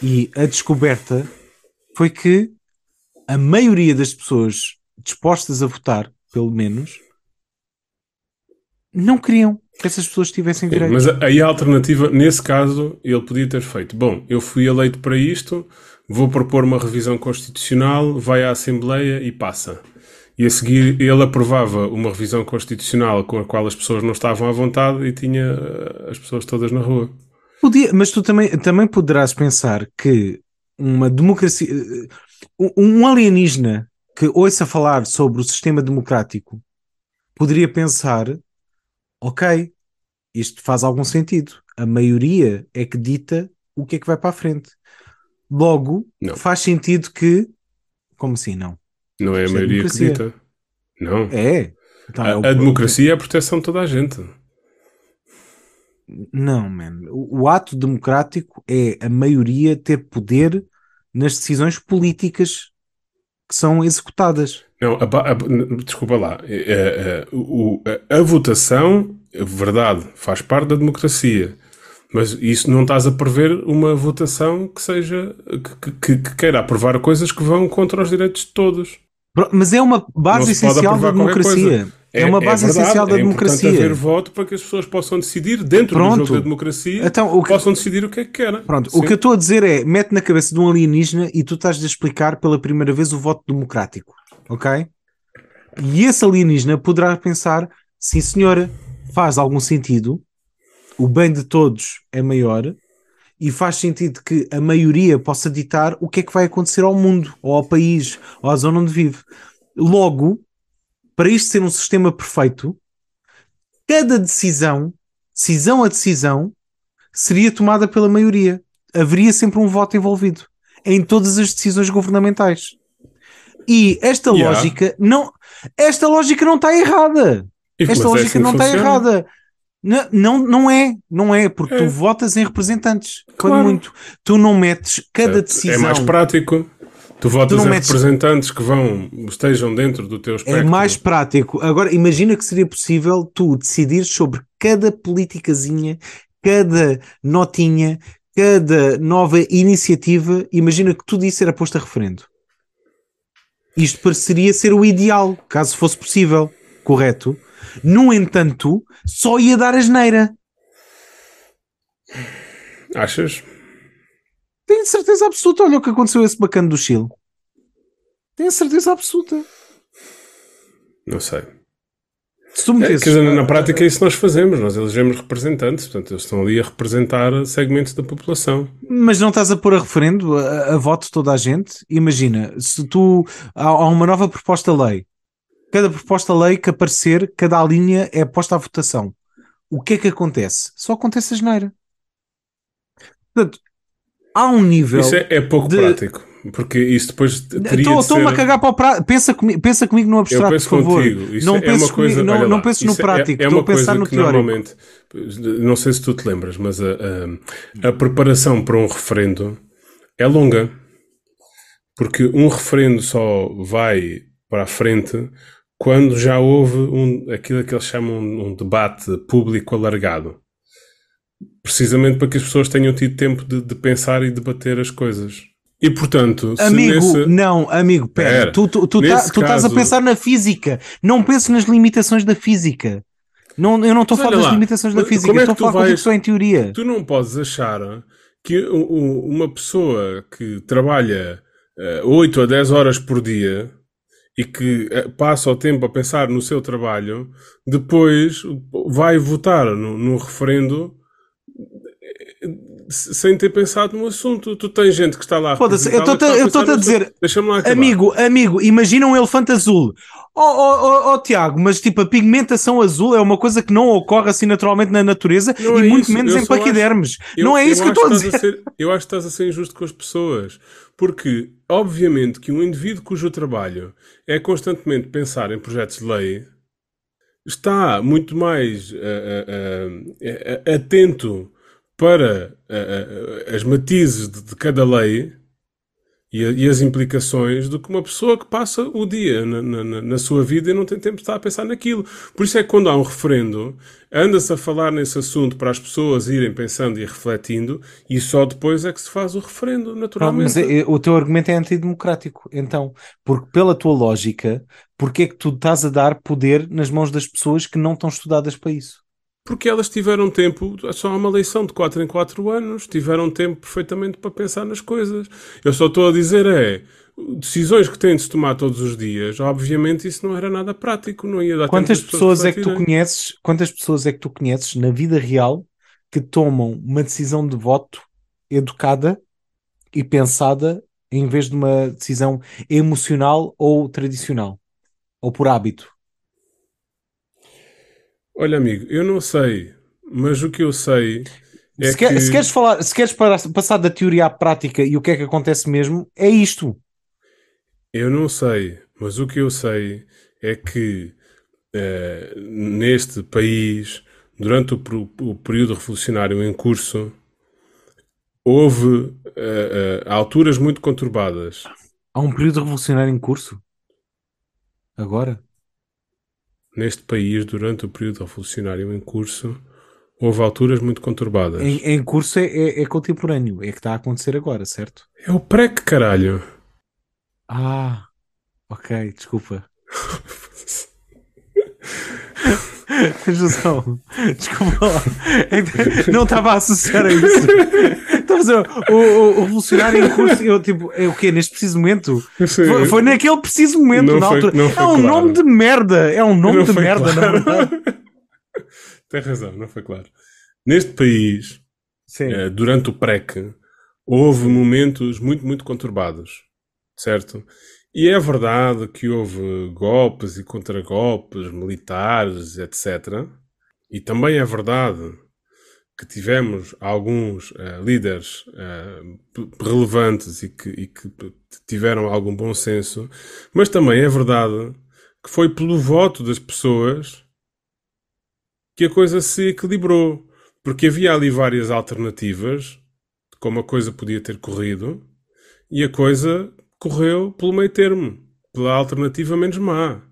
e a descoberta foi que a maioria das pessoas dispostas a votar, pelo menos, não queriam que essas pessoas tivessem Sim, direitos. mas aí a alternativa, nesse caso, ele podia ter feito: bom, eu fui eleito para isto, vou propor uma revisão constitucional, vai à Assembleia e passa. E a seguir ele aprovava uma revisão constitucional com a qual as pessoas não estavam à vontade e tinha eh, as pessoas todas na rua. Podia, mas tu também, também poderás pensar que uma democracia, eh, um alienígena que ouça falar sobre o sistema democrático poderia pensar: ok, isto faz algum sentido. A maioria é que dita o que é que vai para a frente. Logo, Não. faz sentido que. Como assim, não? Não é a é maioria que democracia. dita. Não. É. Então, é o- A, a democracia é a proteção de toda a gente. Não, man. O, o ato democrático é a maioria ter poder nas decisões políticas que são executadas. Não, a a- desculpa lá. É, é, o- a, a votação, verdade, faz parte da democracia. Mas isso não estás a prever uma votação que seja que, que- que queira aprovar coisas que vão contra os direitos de todos. Mas é uma base essencial da democracia. coisa. É, uma base verdade, essencial da é democracia. haver voto para que as pessoas possam decidir, dentro Pronto. do jogo da democracia, Então, o que- possam decidir o que é que querem. Pronto, Sim. o que eu estou a dizer é: mete na cabeça de um alienígena e tu estás a explicar pela primeira vez o voto democrático, ok? E esse alienígena poderá pensar: sim, senhora, faz algum sentido, o bem de todos é maior e faz sentido que a maioria possa ditar o que é que vai acontecer ao mundo, ou ao país, ou à zona onde vive. Logo, para isto ser um sistema perfeito, cada decisão, decisão a decisão, seria tomada pela maioria. Haveria sempre um voto envolvido em todas as decisões governamentais. E esta Yeah. lógica não, esta lógica não está errada. E- Esta é lógica assim não está errada. Não, não, não é, não é, porque É. tu votas em representantes. Quando Claro. muito. Tu não metes cada decisão. É mais prático. Tu votas não em metes- representantes que vão, estejam dentro do teu espectro. É mais prático. Agora, imagina que seria possível tu decidir sobre cada politicazinha, cada notinha, cada nova iniciativa. Imagina que tudo isso era posto a referendo. Isto pareceria ser o ideal, caso fosse possível, correto? No entanto, só ia dar asneira. Achas? Tenho certeza absoluta. Olha o que aconteceu a esse bacana do Chile. Tenho certeza absoluta. Não sei. Se tu É, dizer, na prática é isso que nós fazemos. Nós elegemos representantes, portanto, eles estão ali a representar segmentos da população. Mas não estás a pôr a referendo a, a voto toda a gente? Imagina, se tu há, há uma nova proposta de lei, cada proposta de lei que aparecer, cada linha é posta à votação. O que é que acontece? Só acontece a geneira. Portanto, há um nível. Isso é, é pouco de- prático, porque isso depois teria de Estou-me ser... a cagar para o prático. Pensa, comi pensa comigo no abstrato, por favor. não é penses coisa. comigo- não, não penses no é- prático. É, Estou uma a pensar coisa no que teórico. normalmente, não sei se tu te lembras, mas a, a, a preparação para um referendo é longa. Porque um referendo só vai para a frente quando já houve um, aquilo que eles chamam um debate público alargado. Precisamente para que as pessoas tenham tido tempo de, de pensar e debater as coisas. E portanto, se Amigo, nesse- não, amigo, pera, tu, tu, tu, tá- tu estás a pensar na física, não penses nas limitações da física. Não, eu não estou a falar das limitações da física, é estou a falar vais- só em teoria. Tu não podes achar que uma pessoa que trabalha eh, 8 a 10 horas por dia e que eh, passa o tempo a pensar no seu trabalho, depois vai votar no, no referendo eh, sem ter pensado no assunto. Tu tens gente que está lá. Foda-se, eu estou-te a dizer, amigo, amigo, imagina um elefante azul. Oh, oh, oh, oh, Tiago, mas tipo, a pigmentação azul é uma coisa que não ocorre assim naturalmente na natureza Não e é muito isso, menos eu em só acho- paquidermes. Eu- não é isso que eu estou a dizer. ser- eu acho que estás a ser injusto com as pessoas. Porque, obviamente, que um indivíduo cujo trabalho é constantemente pensar em projetos de lei está muito mais ah, ah, ah, atento para ah, ah, as matizes de, de cada lei e, a- e as implicações do que uma pessoa que passa o dia na, na- na- sua vida e não tem tempo de estar a pensar naquilo. Por isso é que quando há um referendo, anda-se a falar nesse assunto para as pessoas irem pensando e refletindo e só depois é que se faz o referendo, naturalmente. mas é- é- o teu argumento é antidemocrático. Então, porque pela tua lógica, porque é que tu estás a dar poder nas mãos das pessoas que não estão estudadas para isso? Porque elas tiveram tempo, só há uma eleição de 4 em 4 anos, tiveram tempo perfeitamente para pensar nas coisas. Eu só estou a dizer é, decisões que têm de se tomar todos os dias, obviamente isso não era nada prático, não ia dar Quantas pessoas pessoas é que tu conheces? Quantas pessoas é que tu conheces na vida real que tomam uma decisão de voto educada e pensada em vez de uma decisão emocional ou tradicional ou por hábito? Olha, amigo, eu não sei, mas o que eu sei é se, que se queres falar, se queres para- passar da teoria à prática e o que é que acontece mesmo, é isto. eu não sei, mas o que eu sei é que eh, neste país, durante o, o período revolucionário em curso, houve eh, eh, alturas muito conturbadas. Há um período revolucionário em curso. Agora? Neste país, durante o período revolucionário em curso, houve alturas muito conturbadas. Em, em curso é, é- é contemporâneo. É que está a acontecer agora, certo? É o PREC, caralho. Ah, ok, desculpa. [LAUGHS] [LAUGHS] Razão. Desculpa lá. Que Não estava a associar a isso. [LAUGHS] Dizer, o, o- o revolucionário em curso, eu tipo, é o quê? Neste preciso momento? Foi, foi naquele preciso momento, Não na foi- altura. não foi é um claro. nome de merda. É um nome Não de merda, na claro. verdade. [LAUGHS] Tem razão, não foi claro. Neste país, eh, durante o PREC, houve momentos muito, muito conturbados, certo? E é verdade que houve golpes e contragolpes militares, etc. E também é verdade que tivemos alguns eh, líderes p- relevantes e que, e que tiveram algum bom senso, mas também é verdade que foi pelo voto das pessoas que a coisa se equilibrou. Porque havia ali várias alternativas de como a coisa podia ter corrido e a coisa correu pelo meio termo, pela alternativa menos má.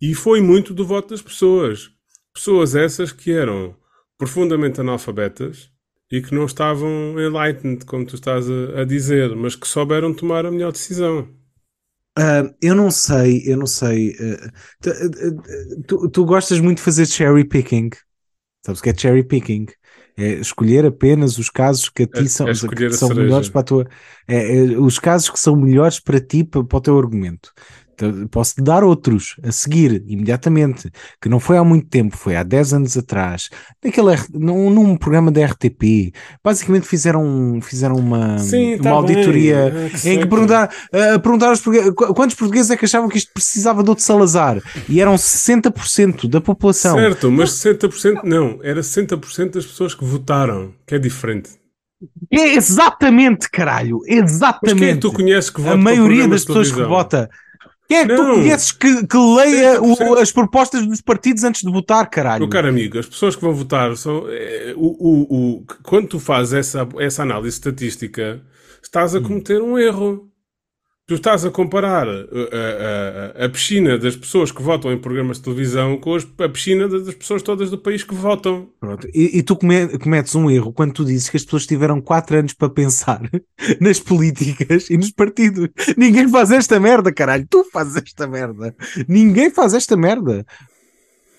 E foi muito do voto das pessoas. Pessoas essas que eram profundamente analfabetas e que não estavam enlightened, como tu estás a, a dizer, mas que souberam tomar a melhor decisão. Uh, eu não sei, eu não sei. Uh, tu, uh, tu, tu, gostas muito de fazer cherry picking. Sabes o que é cherry picking? É escolher apenas os casos que a ti é, são, é que são melhores para a tua. É, é, os casos que são melhores para ti, para, para o teu argumento. Posso te dar outros a seguir, imediatamente, que não foi há muito tempo, foi há 10 anos atrás, naquele, num, num programa da RTP. Basicamente fizeram, fizeram uma, Sim, uma tá auditoria ah, em que perguntar, uh, perguntar aos quantos portugueses é que achavam que isto precisava de outro Salazar? E eram 60% da população. Certo, mas 60% não, era 60% das pessoas que votaram, que é diferente. É exatamente, caralho, exatamente. Mas quem é que tu conheces que vota A maioria das pessoas que vota quem é que não. tu conheces que, que leia o, as propostas dos partidos antes de votar, caralho? Meu caro amigo, as pessoas que vão votar são. É, o, o, o, quando tu fazes essa, essa análise estatística, estás a hum. cometer um erro tu estás a comparar a, a, a, a, piscina das pessoas que votam em programas de televisão com a piscina das pessoas todas do país que votam. E, e tu cometes um erro quando tu dizes que as pessoas tiveram 4 anos para pensar [LAUGHS] nas políticas e nos partidos. Ninguém faz esta merda, caralho. Tu fazes esta merda. Ninguém faz esta merda.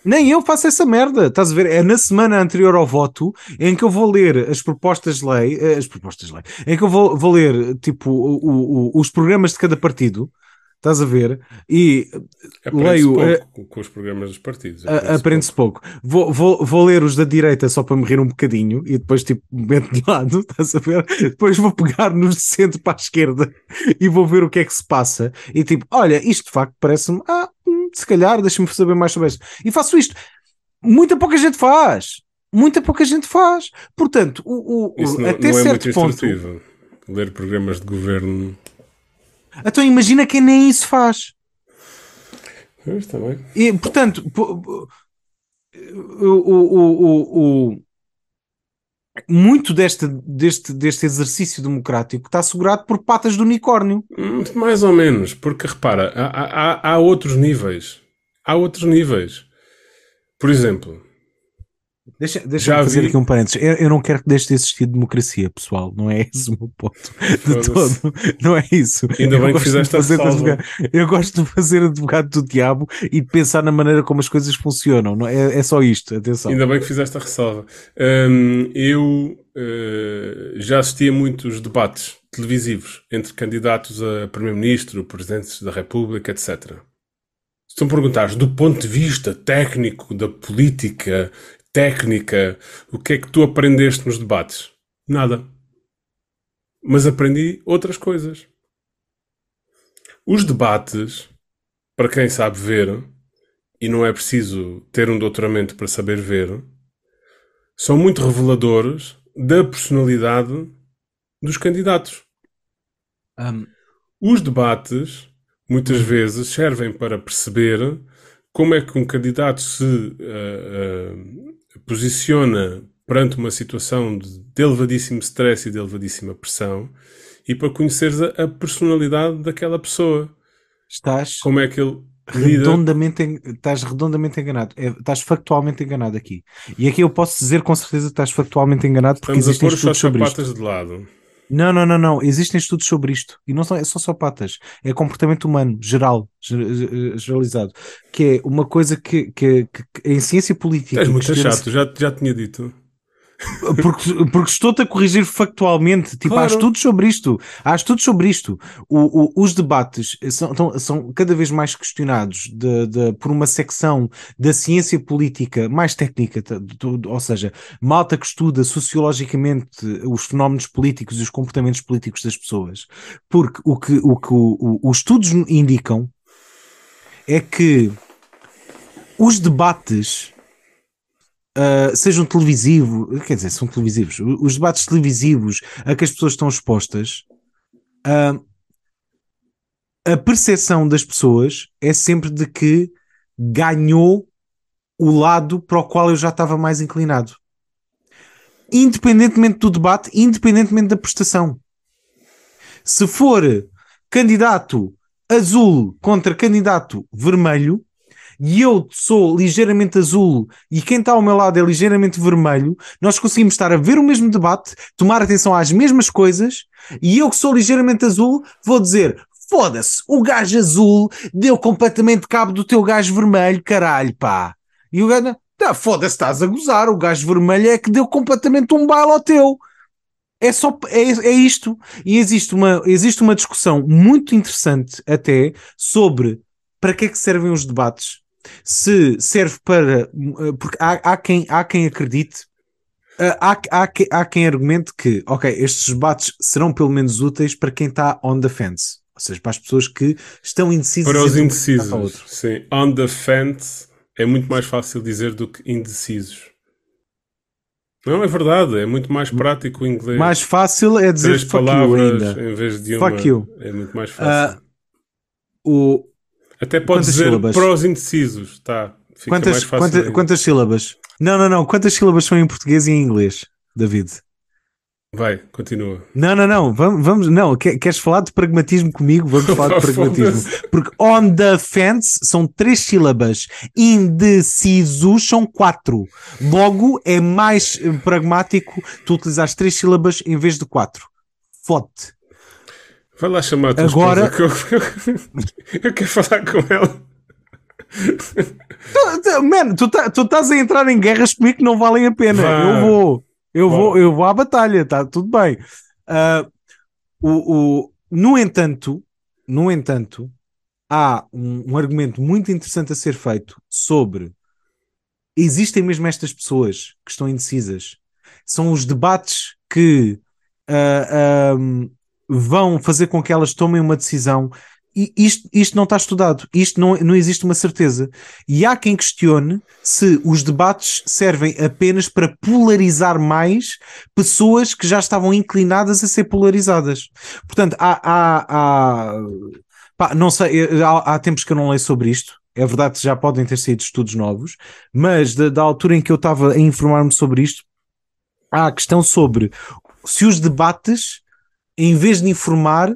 Nem eu faço essa merda, estás a ver? É na semana anterior ao voto em que eu vou ler as propostas de lei, eh, as propostas de lei, em que eu vou, vou ler tipo o, o, os programas de cada partido, estás a ver? E leio. Pouco uh, com os programas dos partidos. Aprende-se pouco. pouco. Vou, vou, vou ler os da direita só para me rir um bocadinho e depois, tipo, meto de lado, [LAUGHS] estás a ver? Depois vou pegar nos de centro para a esquerda [LAUGHS] e vou ver o que é que se passa. E tipo, olha, isto de facto parece-me. Ah, se calhar, deixa-me saber mais sobre isso. E faço isto. Muita pouca gente faz. Muita pouca gente faz. Portanto, o, o, não, até não é certo ponto. Ler programas de governo. Então imagina quem nem isso faz. Está bem. E, portanto, o, o, o, muito deste, deste, deste exercício democrático está assegurado por patas do unicórnio. Hum, mais ou menos, porque repara, há, há, há outros níveis. Há outros níveis. Por exemplo, Deixa, deixa eu fazer vi... aqui um parênteses. Eu, eu, não quero que deixe de existir democracia, pessoal. Não é esse o meu ponto de todo. Não é isso. Ainda eu bem que fizeste a advogado, Eu gosto de fazer advogado do diabo e de pensar na maneira como as coisas funcionam. Não é, é só isto. Atenção. Ainda bem que fizeste a ressalva. Um, eu uh, já assisti a muitos debates televisivos entre candidatos a Primeiro-Ministro, Presidentes da República, etc. Se tu me perguntares do ponto de vista técnico da política técnica, o que é que tu aprendeste nos debates? Nada. Mas aprendi outras coisas. Os debates, para quem sabe ver, e não é preciso ter um doutoramento para saber ver, são muito reveladores da personalidade dos candidatos. Um... Os debates muitas vezes servem para perceber como é que um candidato se uh, uh, posiciona perante uma situação de, elevadíssimo stress e de elevadíssima pressão e para conheceres a, a personalidade daquela pessoa. Estás como é que ele redondamente, estás redondamente enganado. É, estás factualmente enganado aqui. E aqui eu posso dizer com certeza que estás factualmente enganado porque Estamos existem a pôr estudos sobre isto. de lado. Não, não, não, não. Existem estudos sobre isto. E não são, é só sapatas. É comportamento humano, geral, generalizado. Que é uma coisa que, que, que em ciência política. És muito chato, já, já tinha dito. Porque, porque estou-te a corrigir factualmente. Tipo, claro. há estudos sobre isto. Há estudos sobre isto. O, o, os debates são, são cada vez mais questionados de, de, por uma secção da ciência política mais técnica, ou seja, malta que estuda sociologicamente os fenómenos políticos e os comportamentos políticos das pessoas. Porque o que, o que o, os estudos indicam é que os debates uh, sejam televisivos, quer dizer, são televisivos, os debates televisivos a que as pessoas estão expostas, uh, a percepção das pessoas é sempre de que ganhou o lado para o qual eu já estava mais inclinado. Independentemente do debate, independentemente da prestação. Se for candidato azul contra candidato vermelho, e eu sou ligeiramente azul e quem está ao meu lado é ligeiramente vermelho, nós conseguimos estar a ver o mesmo debate, tomar atenção às mesmas coisas, e eu que sou ligeiramente azul vou dizer: foda-se, o gajo azul deu completamente cabo do teu gajo vermelho, caralho, pá. E o gajo, tá, foda-se, estás a gozar, o gajo vermelho é que deu completamente um baile ao teu. É só é, é isto. E existe uma, existe uma discussão muito interessante até sobre para que é que servem os debates se serve para. Eh, porque há, há, quem, há quem acredite, eh, há, há, há quem argumente que, ok, estes debates serão pelo menos úteis para quem está on the fence. Ou seja, para as pessoas que estão indecisas. Para os indecisos. Sim. On the fence é muito mais fácil dizer do que indecisos. Não, é verdade, é muito mais prático o inglês. Mais fácil é dizer Três palavras em vez de uma. Fuck you. É muito mais fácil. Uh, o, até pode dizer sílabas? os indecisos, tá? Fica quantas, quanta, quantas sílabas? Não, não, não. Quantas sílabas são em português e em inglês, David? Vai, continua. Não, não, não. Vamos, vamos não. Queres falar de pragmatismo comigo? Vamos [LAUGHS] falar de pragmatismo. Porque on the fence são três sílabas, indecisos são quatro. Logo, é mais eh, pragmático tu utilizares três sílabas em vez de quatro. Fote. Vai lá chamar a tua Agora... que eu, [LAUGHS] eu quero falar com ela. Mano, tu, tá, tu estás a entrar em guerras comigo que não valem a pena. Eu vou, eu vou, eu vou à batalha, tá tudo bem. Uh, o, o, no entanto, no entanto, há um, um, argumento muito interessante a ser feito sobre existem mesmo estas pessoas que estão indecisas. São os debates que uh, um, vão fazer com que elas tomem uma decisão. E isto, isto não está estudado, isto não, não existe uma certeza. E há quem questione se os debates servem apenas para polarizar mais pessoas que já estavam inclinadas a ser polarizadas. Portanto, há. há, há pá, não sei, há, há tempos que eu não leio sobre isto, é verdade que já podem ter saído estudos novos, mas da, da altura em que eu estava a informar-me sobre isto, há a questão sobre se os debates em vez de informar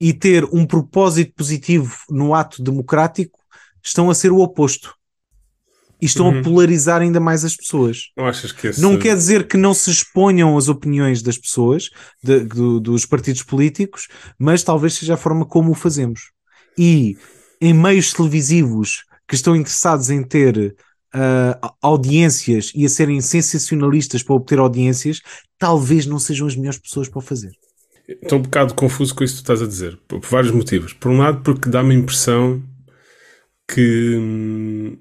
e ter um propósito positivo no ato democrático, estão a ser o oposto. E estão uhum. a polarizar ainda mais as pessoas. Não achas que esse... Não quer dizer que não se exponham as opiniões das pessoas, de, de, dos partidos políticos, mas talvez seja a forma como o fazemos. E em meios televisivos que estão interessados em ter uh, audiências e a serem sensacionalistas para obter audiências, talvez não sejam as melhores pessoas para o fazer. Estou um bocado confuso com isso que tu estás a dizer, por, vários motivos. Por um lado, porque dá-me a impressão que hum,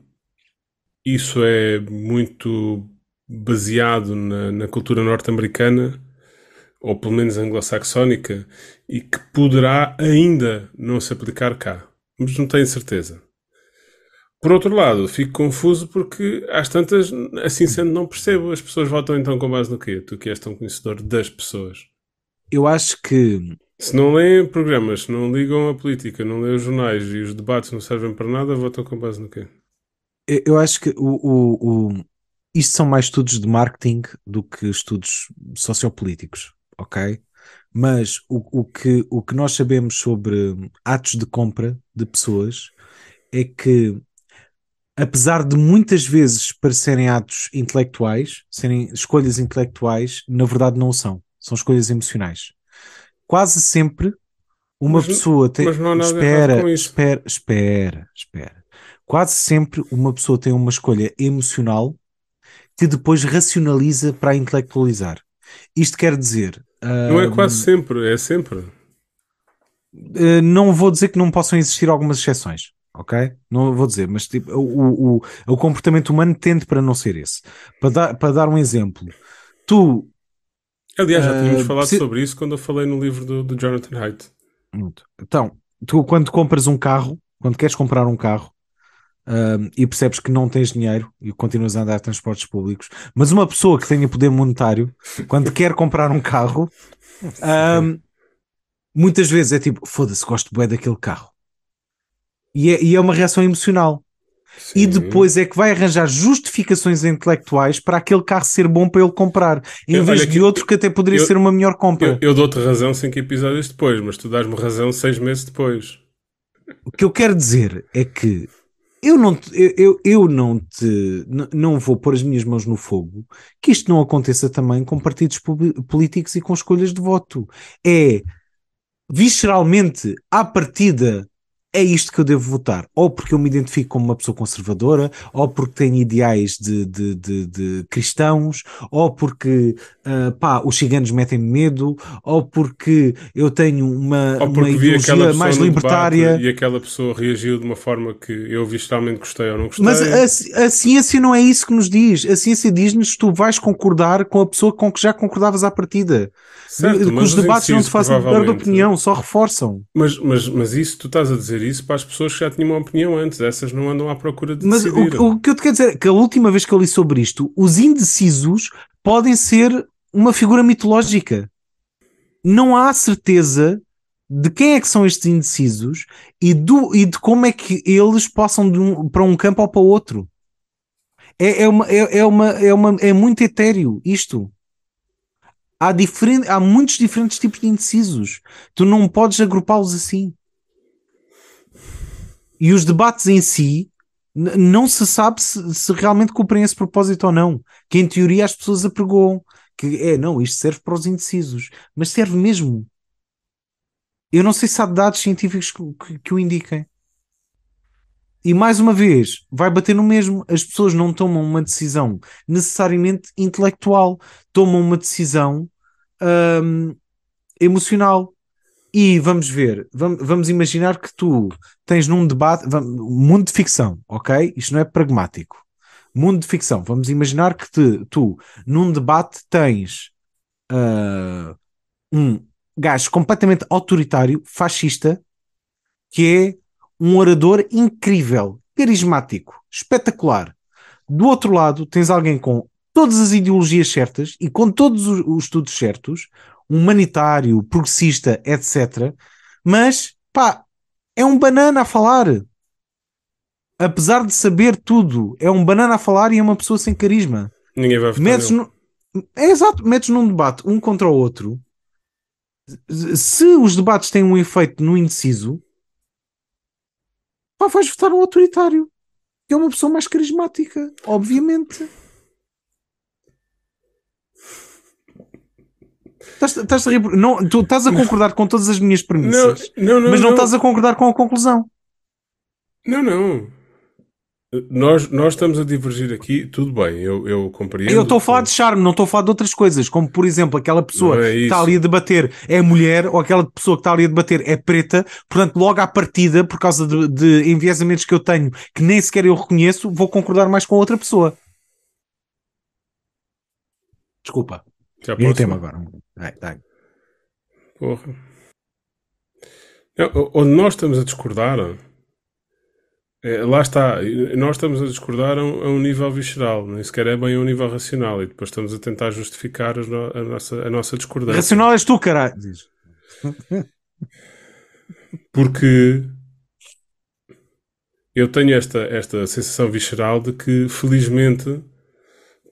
isso é muito baseado na, na cultura norte-americana, ou pelo menos anglo-saxónica, e que poderá ainda não se aplicar cá. Mas não tenho certeza. Por outro lado, fico confuso porque às tantas, assim sendo, não percebo. As pessoas votam então com base no quê? Tu que és tão conhecedor das pessoas. Eu acho que. Se não leem programas, se não ligam a política, não leem os jornais e os debates não servem para nada, votam com base no quê? Eu acho que o, o, o... isto são mais estudos de marketing do que estudos sociopolíticos, ok? Mas o, o, que, o que nós sabemos sobre atos de compra de pessoas é que apesar de muitas vezes parecerem atos intelectuais, serem escolhas intelectuais, na verdade não são. São escolhas emocionais. Quase sempre uma mas, pessoa tem. Mas não espera, espera, espera, espera. Quase sempre uma pessoa tem uma escolha emocional que depois racionaliza para intelectualizar. Isto quer dizer. Não é quase sempre, é sempre. Uh, não vou dizer que não possam existir algumas exceções ok? Não vou dizer, mas tipo, o, o, o comportamento humano tende para não ser esse. Para dar, para dar um exemplo, tu. Aliás, já tínhamos uh, falado se... sobre isso quando eu falei no livro do, do Jonathan Haidt. Então, tu quando compras um carro, quando queres comprar um carro uh, e percebes que não tens dinheiro e continuas a andar a transportes públicos, mas uma pessoa que tenha poder monetário, quando quer comprar um carro, [LAUGHS] uh, muitas vezes é tipo, foda-se, gosto bem daquele carro e é, e é uma reação emocional. e Sim. depois é que vai arranjar justificações intelectuais para aquele carro ser bom para ele comprar, em Eu- vez de que- outro que até poderia eu- ser uma melhor compra. Eu, eu dou-te razão cinco episódios depois, mas tu dás-me razão seis meses depois. O que eu quero dizer é que eu não, te- eu, eu, não te não vou pôr as minhas mãos no fogo que isto não aconteça também com partidos políticos e com escolhas de voto. É visceralmente, à partida, é isto que eu devo votar. Ou porque eu me identifico como uma pessoa conservadora, ou porque tenho ideais de, de, de, de cristãos, ou porque ah, pá, os ciganos metem medo, ou porque eu tenho uma, uma ideologia mais libertária. e aquela pessoa reagiu de uma forma que eu visceralmente gostei ou não gostei. Mas a, a ciência não é isso que nos diz. A ciência diz-nos que tu vais concordar com a pessoa com que já concordavas à partida. Certo, que os debates não indecisos, fazem mudar de opinião, só reforçam. Mas, mas, mas isso, tu estás a dizer isso para as pessoas que já tinham uma opinião antes. Essas não andam à procura de Mas decidir. o, o que eu te quero dizer é que a última vez que eu li sobre isto, os indecisos podem ser uma figura mitológica. Não há certeza de quem é que são estes indecisos e, do, e de como é que eles passam um- para um campo ou para outro. É, é, uma, é, é, uma, é, uma, é muito etéreo isto. Há, diferente, há muitos diferentes tipos de indecisos. Tu não podes agrupá-los assim. E os debates em si não se sabe se, se realmente cumprem esse propósito ou não. Que em teoria as pessoas apregoam. Que é, não, isto serve para os indecisos. Mas serve mesmo. Eu não sei se há dados científicos que, que- que o indiquem. E mais uma vez, vai bater no mesmo. As pessoas não tomam uma decisão necessariamente intelectual, tomam uma decisão hum, emocional. E vamos ver, vamos, vamos imaginar que tu tens num debate, vam- mundo de ficção, ok? Isto não é pragmático. Mundo de ficção, vamos imaginar que te- tu, num debate, tens ah, um gajo completamente autoritário, fascista, que é um orador incrível, carismático, espetacular. Do outro lado, tens alguém com todas as ideologias certas e com todos os, os estudos certos, humanitário, progressista, etc. Mas, pá, é um banana a falar. Apesar de saber tudo, é um banana a falar e é uma pessoa sem carisma. Ninguém vai votar Metes no- É exato, metes num debate um contra o outro. Se os debates têm um efeito no indeciso, pá, vais votar no autoritário, que é uma pessoa mais carismática, obviamente. Estás, estás a rir não, tu estás a concordar com todas as minhas premissas, não, não. mas não, estás a concordar com a conclusão. Não, não. Nós, nós estamos a divergir aqui, tudo bem, eu, eu compreendo. Eu estou a falar de charme, não estou a falar de outras coisas, como por exemplo aquela pessoa é que está ali a debater é mulher ou aquela pessoa que está ali a debater é preta, portanto, logo à partida, por causa de, de enviesamentos que eu tenho que nem sequer eu reconheço, vou concordar mais com outra pessoa. Desculpa, Já posso? irritei-me agora. Vai, vai. Porra. Não, onde nós estamos a discordar, é, lá está, nós estamos a discordar a um, a um nível visceral, nem sequer é bem a um nível racional, e depois estamos a tentar justificar no- a, nossa, a nossa discordância. Racional és tu, caralho. Diz. [LAUGHS] Porque eu tenho esta, esta sensação visceral de que, felizmente,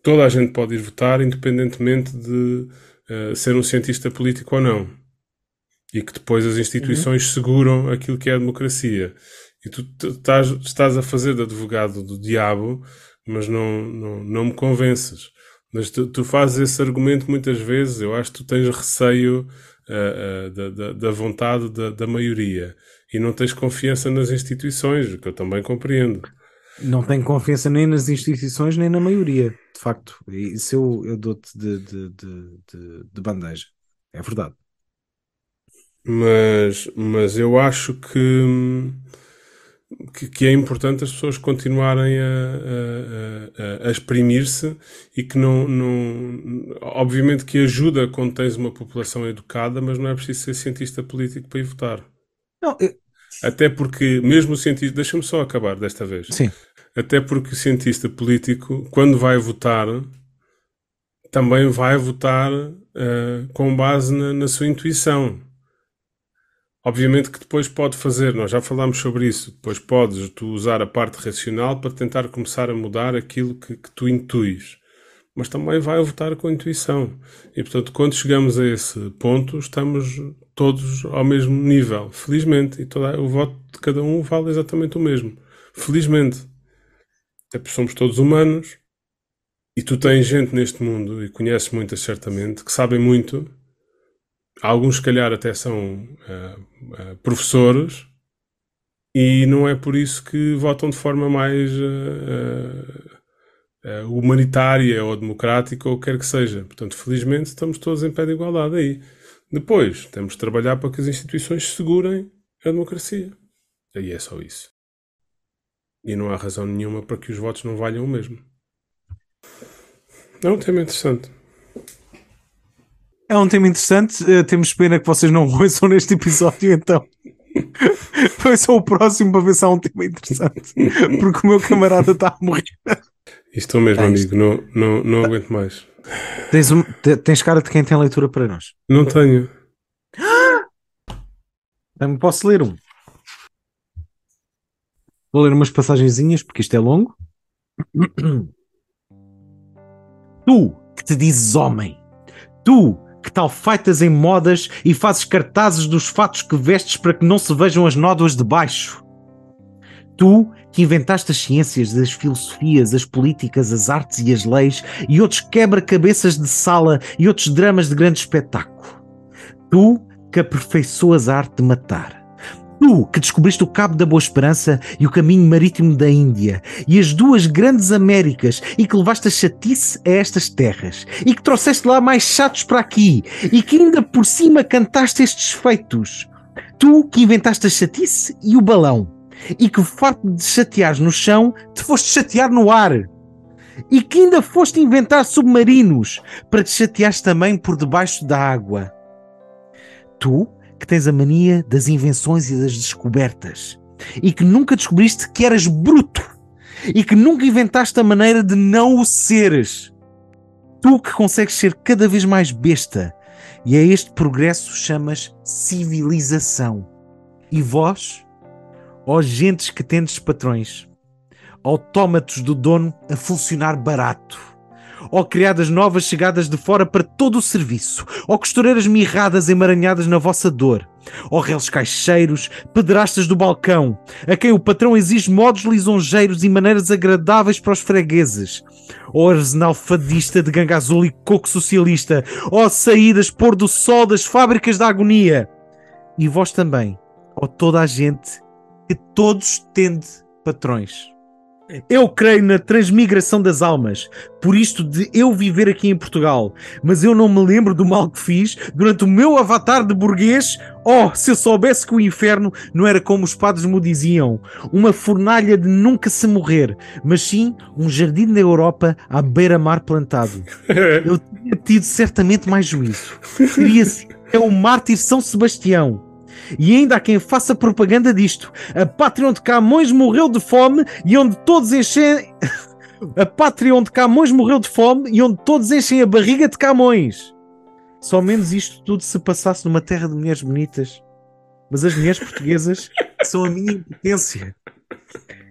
toda a gente pode ir votar, independentemente de eh, ser um cientista político ou não. E que depois as instituições seguram aquilo que é a democracia. E tu estás, estás a fazer de advogado do diabo, mas não, não, não me convences. Mas tu, tu fazes esse argumento muitas vezes, eu acho que tu tens receio ah, ah, da, da, da vontade da, da maioria e não tens confiança nas instituições, o que eu também compreendo. Não tenho confiança nem nas instituições nem na maioria, de facto. Isso eu, eu dou-te de, de, de, de, de bandeja. É verdade. Mas, mas eu acho que, que, que é importante as pessoas continuarem a, a, a, a exprimir-se e que não, não. Obviamente que ajuda quando tens uma população educada, mas não é preciso ser cientista político para ir votar. Não, eu- Até porque, mesmo o cientista. Deixa-me só acabar desta vez. sim. Até porque o cientista político, quando vai votar, também vai votar eh, com base na, na sua intuição. Obviamente que depois pode fazer, nós já falámos sobre isso, depois podes tu usar a parte racional para tentar começar a mudar aquilo que, que tu intuis. Mas também vai votar com a intuição. E portanto, quando chegamos a esse ponto, estamos todos ao mesmo nível, felizmente. E toda, o voto de cada um vale exatamente o mesmo. Felizmente. É porque somos todos humanos. E tu tens gente neste mundo, e conheces muitas certamente, que sabem muito alguns, se calhar, até são uh, uh, professores e não é por isso que votam de forma mais uh, humanitária ou democrática ou quer que seja. Portanto, felizmente, estamos todos em pé de igualdade aí. Depois, temos de trabalhar para que as instituições segurem a democracia. Aí é só isso. E não há razão nenhuma para que os votos não valham o mesmo. É um tema interessante. É um tema interessante. Uh, temos pena que vocês não [LAUGHS] ouçam neste episódio, então. [LAUGHS] Foi só o próximo para ver se há um tema interessante. [LAUGHS] Porque o meu camarada está a morrer. Estou mesmo, amigo. Não, não, não aguento mais. Tens, um, tens cara de quem tem leitura para nós? Não tenho. [GASPS] Também posso ler um. Vou ler umas passagenzinhas porque isto é longo. [CLEARS THROAT] Tu que te dizes homem, tu que tal feitas em modas e fazes cartazes dos fatos que vestes para que não se vejam as nódoas de baixo. Tu que inventaste as ciências, as filosofias, as políticas, as artes e as leis e outros quebra-cabeças de sala e outros dramas de grande espetáculo. Tu que aperfeiçoas a arte de matar. Tu que descobriste o Cabo da Boa Esperança e o caminho marítimo da Índia e as duas grandes Américas e que levaste a chatice a estas terras e que trouxeste lá mais chatos para aqui e que ainda por cima cantaste estes feitos. Tu que inventaste a chatice e o balão e que farto de chateares no chão te foste chatear no ar e que ainda foste inventar submarinos para te chateares também por debaixo da água. Tu que tens a mania das invenções e das descobertas e que nunca descobriste que eras bruto e que nunca inventaste a maneira de não o seres. Tu que consegues ser cada vez mais besta e a este progresso chamas civilização. E vós, ó gentes que tendes patrões, autómatos do dono a funcionar barato ou criadas novas chegadas de fora para todo o serviço, ou costureiras mirradas emaranhadas na vossa dor, ou réus caixeiros, pedrastas do balcão, a quem o patrão exige modos lisonjeiros e maneiras agradáveis para os fregueses, ou arsenal fadista de ganga azul e coco socialista, ou saídas pôr do sol das fábricas da agonia. E vós também, ó toda a gente, que todos tende patrões. Eu creio na transmigração das almas, por isto de eu viver aqui em Portugal, mas eu não me lembro do mal que fiz durante o meu avatar de burguês. Oh, se eu soubesse que o inferno não era como os padres me diziam, uma fornalha de nunca se morrer, mas sim um jardim na Europa à beira-mar plantado. [LAUGHS] Eu teria tido certamente mais juízo. Teria sido é o mártir São Sebastião. E ainda há quem faça propaganda disto. A pátria onde Camões morreu de fome e onde todos enchem. [LAUGHS] a pátria onde Camões morreu de fome e onde todos enchem a barriga de Camões. Só menos isto tudo se passasse numa terra de mulheres bonitas. Mas as mulheres portuguesas [LAUGHS] são a minha impotência.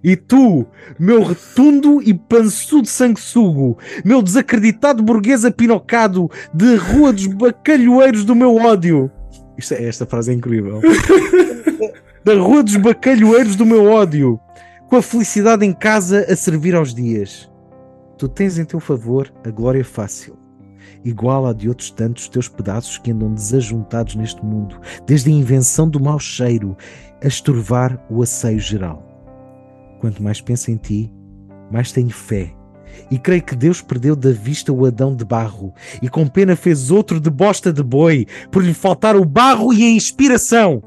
E tu, meu retundo e pançudo sanguessugo, meu desacreditado burguês apinocado de rua dos bacalhoeiros do meu ódio, isto, é, esta frase é incrível. [LAUGHS] da rua dos bacalhoeiros do meu ódio, com a felicidade em casa a servir aos dias. Tu tens em teu favor a glória fácil, igual à de outros tantos teus pedaços que andam desajuntados neste mundo, desde a invenção do mau cheiro a estorvar o asseio geral. Quanto mais penso em ti, mais tenho fé e creio que Deus perdeu da vista o Adão de barro e com pena fez outro de bosta de boi, por lhe faltar o barro e a inspiração.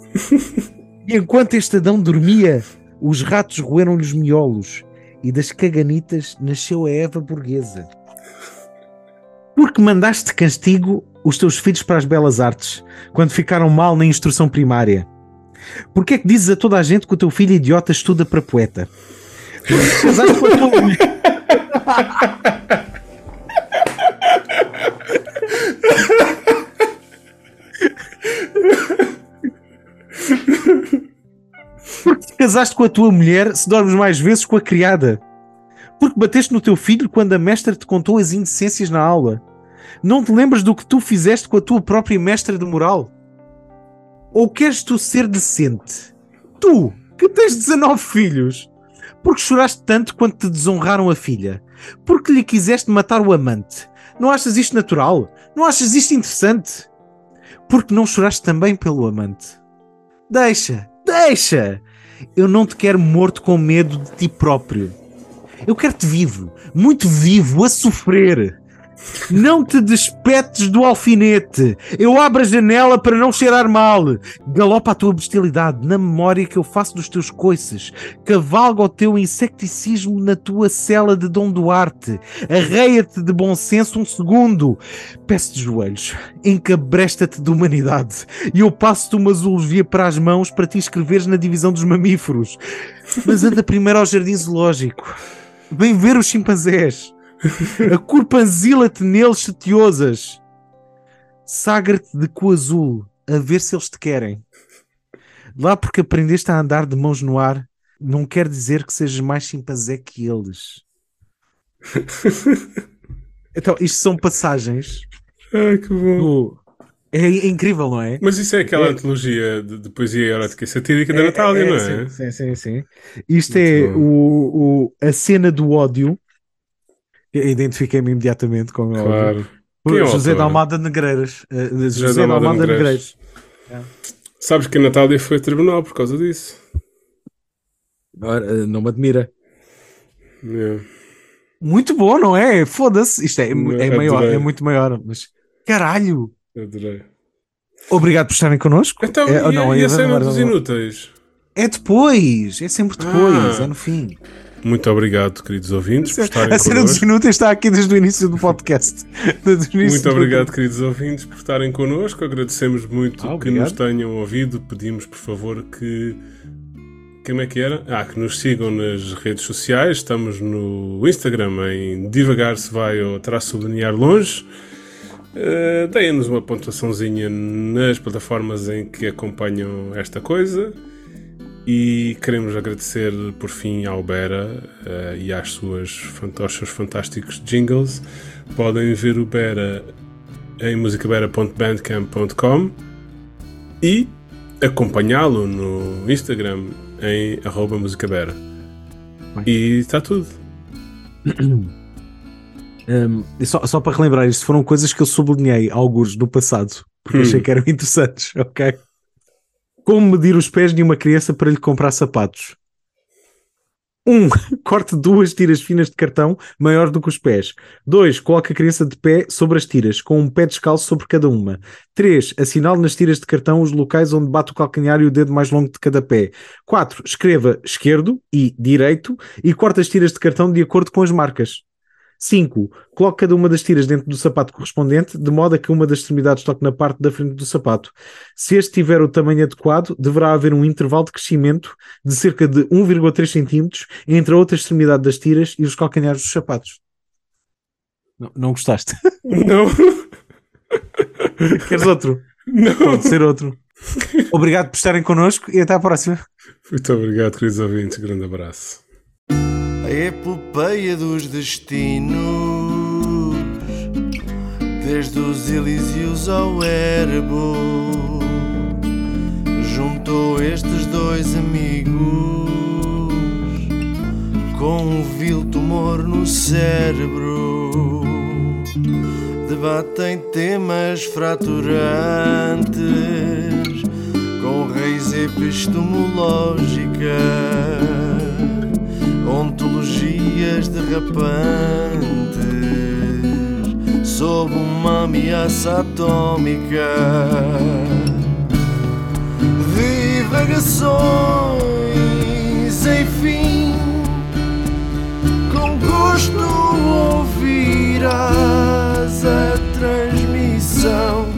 e enquanto este Adão dormia, os ratos roeram-lhe os miolos e das caganitas nasceu a Eva burguesa. Porque mandaste castigo os teus filhos para as belas artes, quando ficaram mal na instrução primária? Porquê é que dizes a toda a gente que o teu filho idiota estuda para poeta? [LAUGHS] Casaste com a tua casaste com a tua mulher se dormes mais vezes com a criada? Porque bateste no teu filho quando a mestra te contou as indecências na aula? Não te lembras do que tu fizeste com a tua própria mestra de moral? Ou queres tu ser decente? Tu, que tens 19 filhos, porque choraste tanto quando te desonraram a filha, porque lhe quiseste matar o amante. Não achas isto natural? Não achas isto interessante? Porque não choraste também pelo amante? Deixa, deixa! Eu não te quero morto com medo de ti próprio. Eu quero-te vivo, muito vivo, a sofrer. Não te despetes do alfinete. Eu abro a janela para não cheirar mal. Galopa a tua bestialidade na memória que eu faço dos teus coices. Cavalga o teu insecticismo na tua cela de Dom Duarte. Arreia-te de bom senso um segundo. Peço de joelhos. Encabresta-te de humanidade. E eu passo-te uma zoologia para as mãos para te inscreveres na divisão dos mamíferos. Mas anda primeiro ao jardim zoológico. Vem ver os chimpanzés. Acurpanzila-te neles setiosas. Sagra-te de cu azul, a ver se eles te querem. Lá porque aprendeste a andar de mãos no ar, não quer dizer que sejas mais chimpanzé que eles. [LAUGHS] então, isto são passagens. Ai, que bom. do- É incrível, não é? Mas isso é aquela É- antologia de, de poesia erótica satírica da Natália, não é? Sim, sim, sim. Isto Muito é o, o- a cena do ódio. Identifiquei-me imediatamente com o ódio. Claro. Quem é o José de Almada Negreiras. Eh, José, José de de Almada Negreiros. Negreiros. Sabes que a Natália foi a tribunal por causa disso. Eh, Não me admira. É. Muito bom, não é? Foda-se. Isto é, é maior, é muito maior. Mas caralho! Adorei. Obrigado por estarem connosco. Então, é, e, não, a, e é- a cena é- dos inúteis? É depois, é sempre depois, Ah. é no fim. Muito obrigado, queridos ouvintes, por estarem A cena dos inúteis está aqui desde o início do podcast. [LAUGHS] Início Muito do- obrigado, queridos ouvintes, por estarem connosco. Agradecemos muito Ah, que nos tenham ouvido. Pedimos, por favor, que. Como é que era? Ah, que nos sigam nas redes sociais. Estamos no Instagram em Devagar se vai ou traço sublinhar longe. Uh, Deem-nos uma pontuaçãozinha nas plataformas em que acompanham esta coisa. E queremos agradecer por fim ao Bera eh, e às suas, aos seus fantásticos jingles. Podem ver o Bera em musicabera.bandcamp.com e acompanhá-lo no Instagram em arroba musicabera. E está tudo. [COUGHS] Um, só, só para relembrar, isto foram coisas que eu sublinhei alguns do passado, porque Hum. achei que eram interessantes, [LAUGHS] ok? Como medir os pés de uma criança para lhe comprar sapatos? 1. Um, [LAUGHS] corte duas tiras finas de cartão maior do que os pés. 2. Coloque a criança de pé sobre as tiras, com um pé descalço sobre cada uma. 3. Assinale nas tiras de cartão os locais onde bate o calcanhar e o dedo mais longo de cada pé. 4. Escreva esquerdo e direito e corte as tiras de cartão de acordo com as marcas. 5. Coloque cada uma das tiras dentro do sapato correspondente, de modo a que uma das extremidades toque na parte da frente do sapato. Se este tiver o tamanho adequado, deverá haver um intervalo de crescimento de cerca de 1,3 cm entre a outra extremidade das tiras e os calcanhares dos sapatos. Não, não gostaste? [LAUGHS] Não, Queres outro? não. Pode ser outro. [LAUGHS] Obrigado por estarem connosco e até à próxima. Muito obrigado, queridos ouvintes. Grande abraço. A epopeia dos destinos, desde os Elíseos ao Erebo, juntou estes dois amigos com um vil tumor no cérebro. Debatem temas fraturantes com raiz epistemológica ontologias derrapantes sob uma ameaça atômica. Divagações, enfim, com gosto ouvirás a transmissão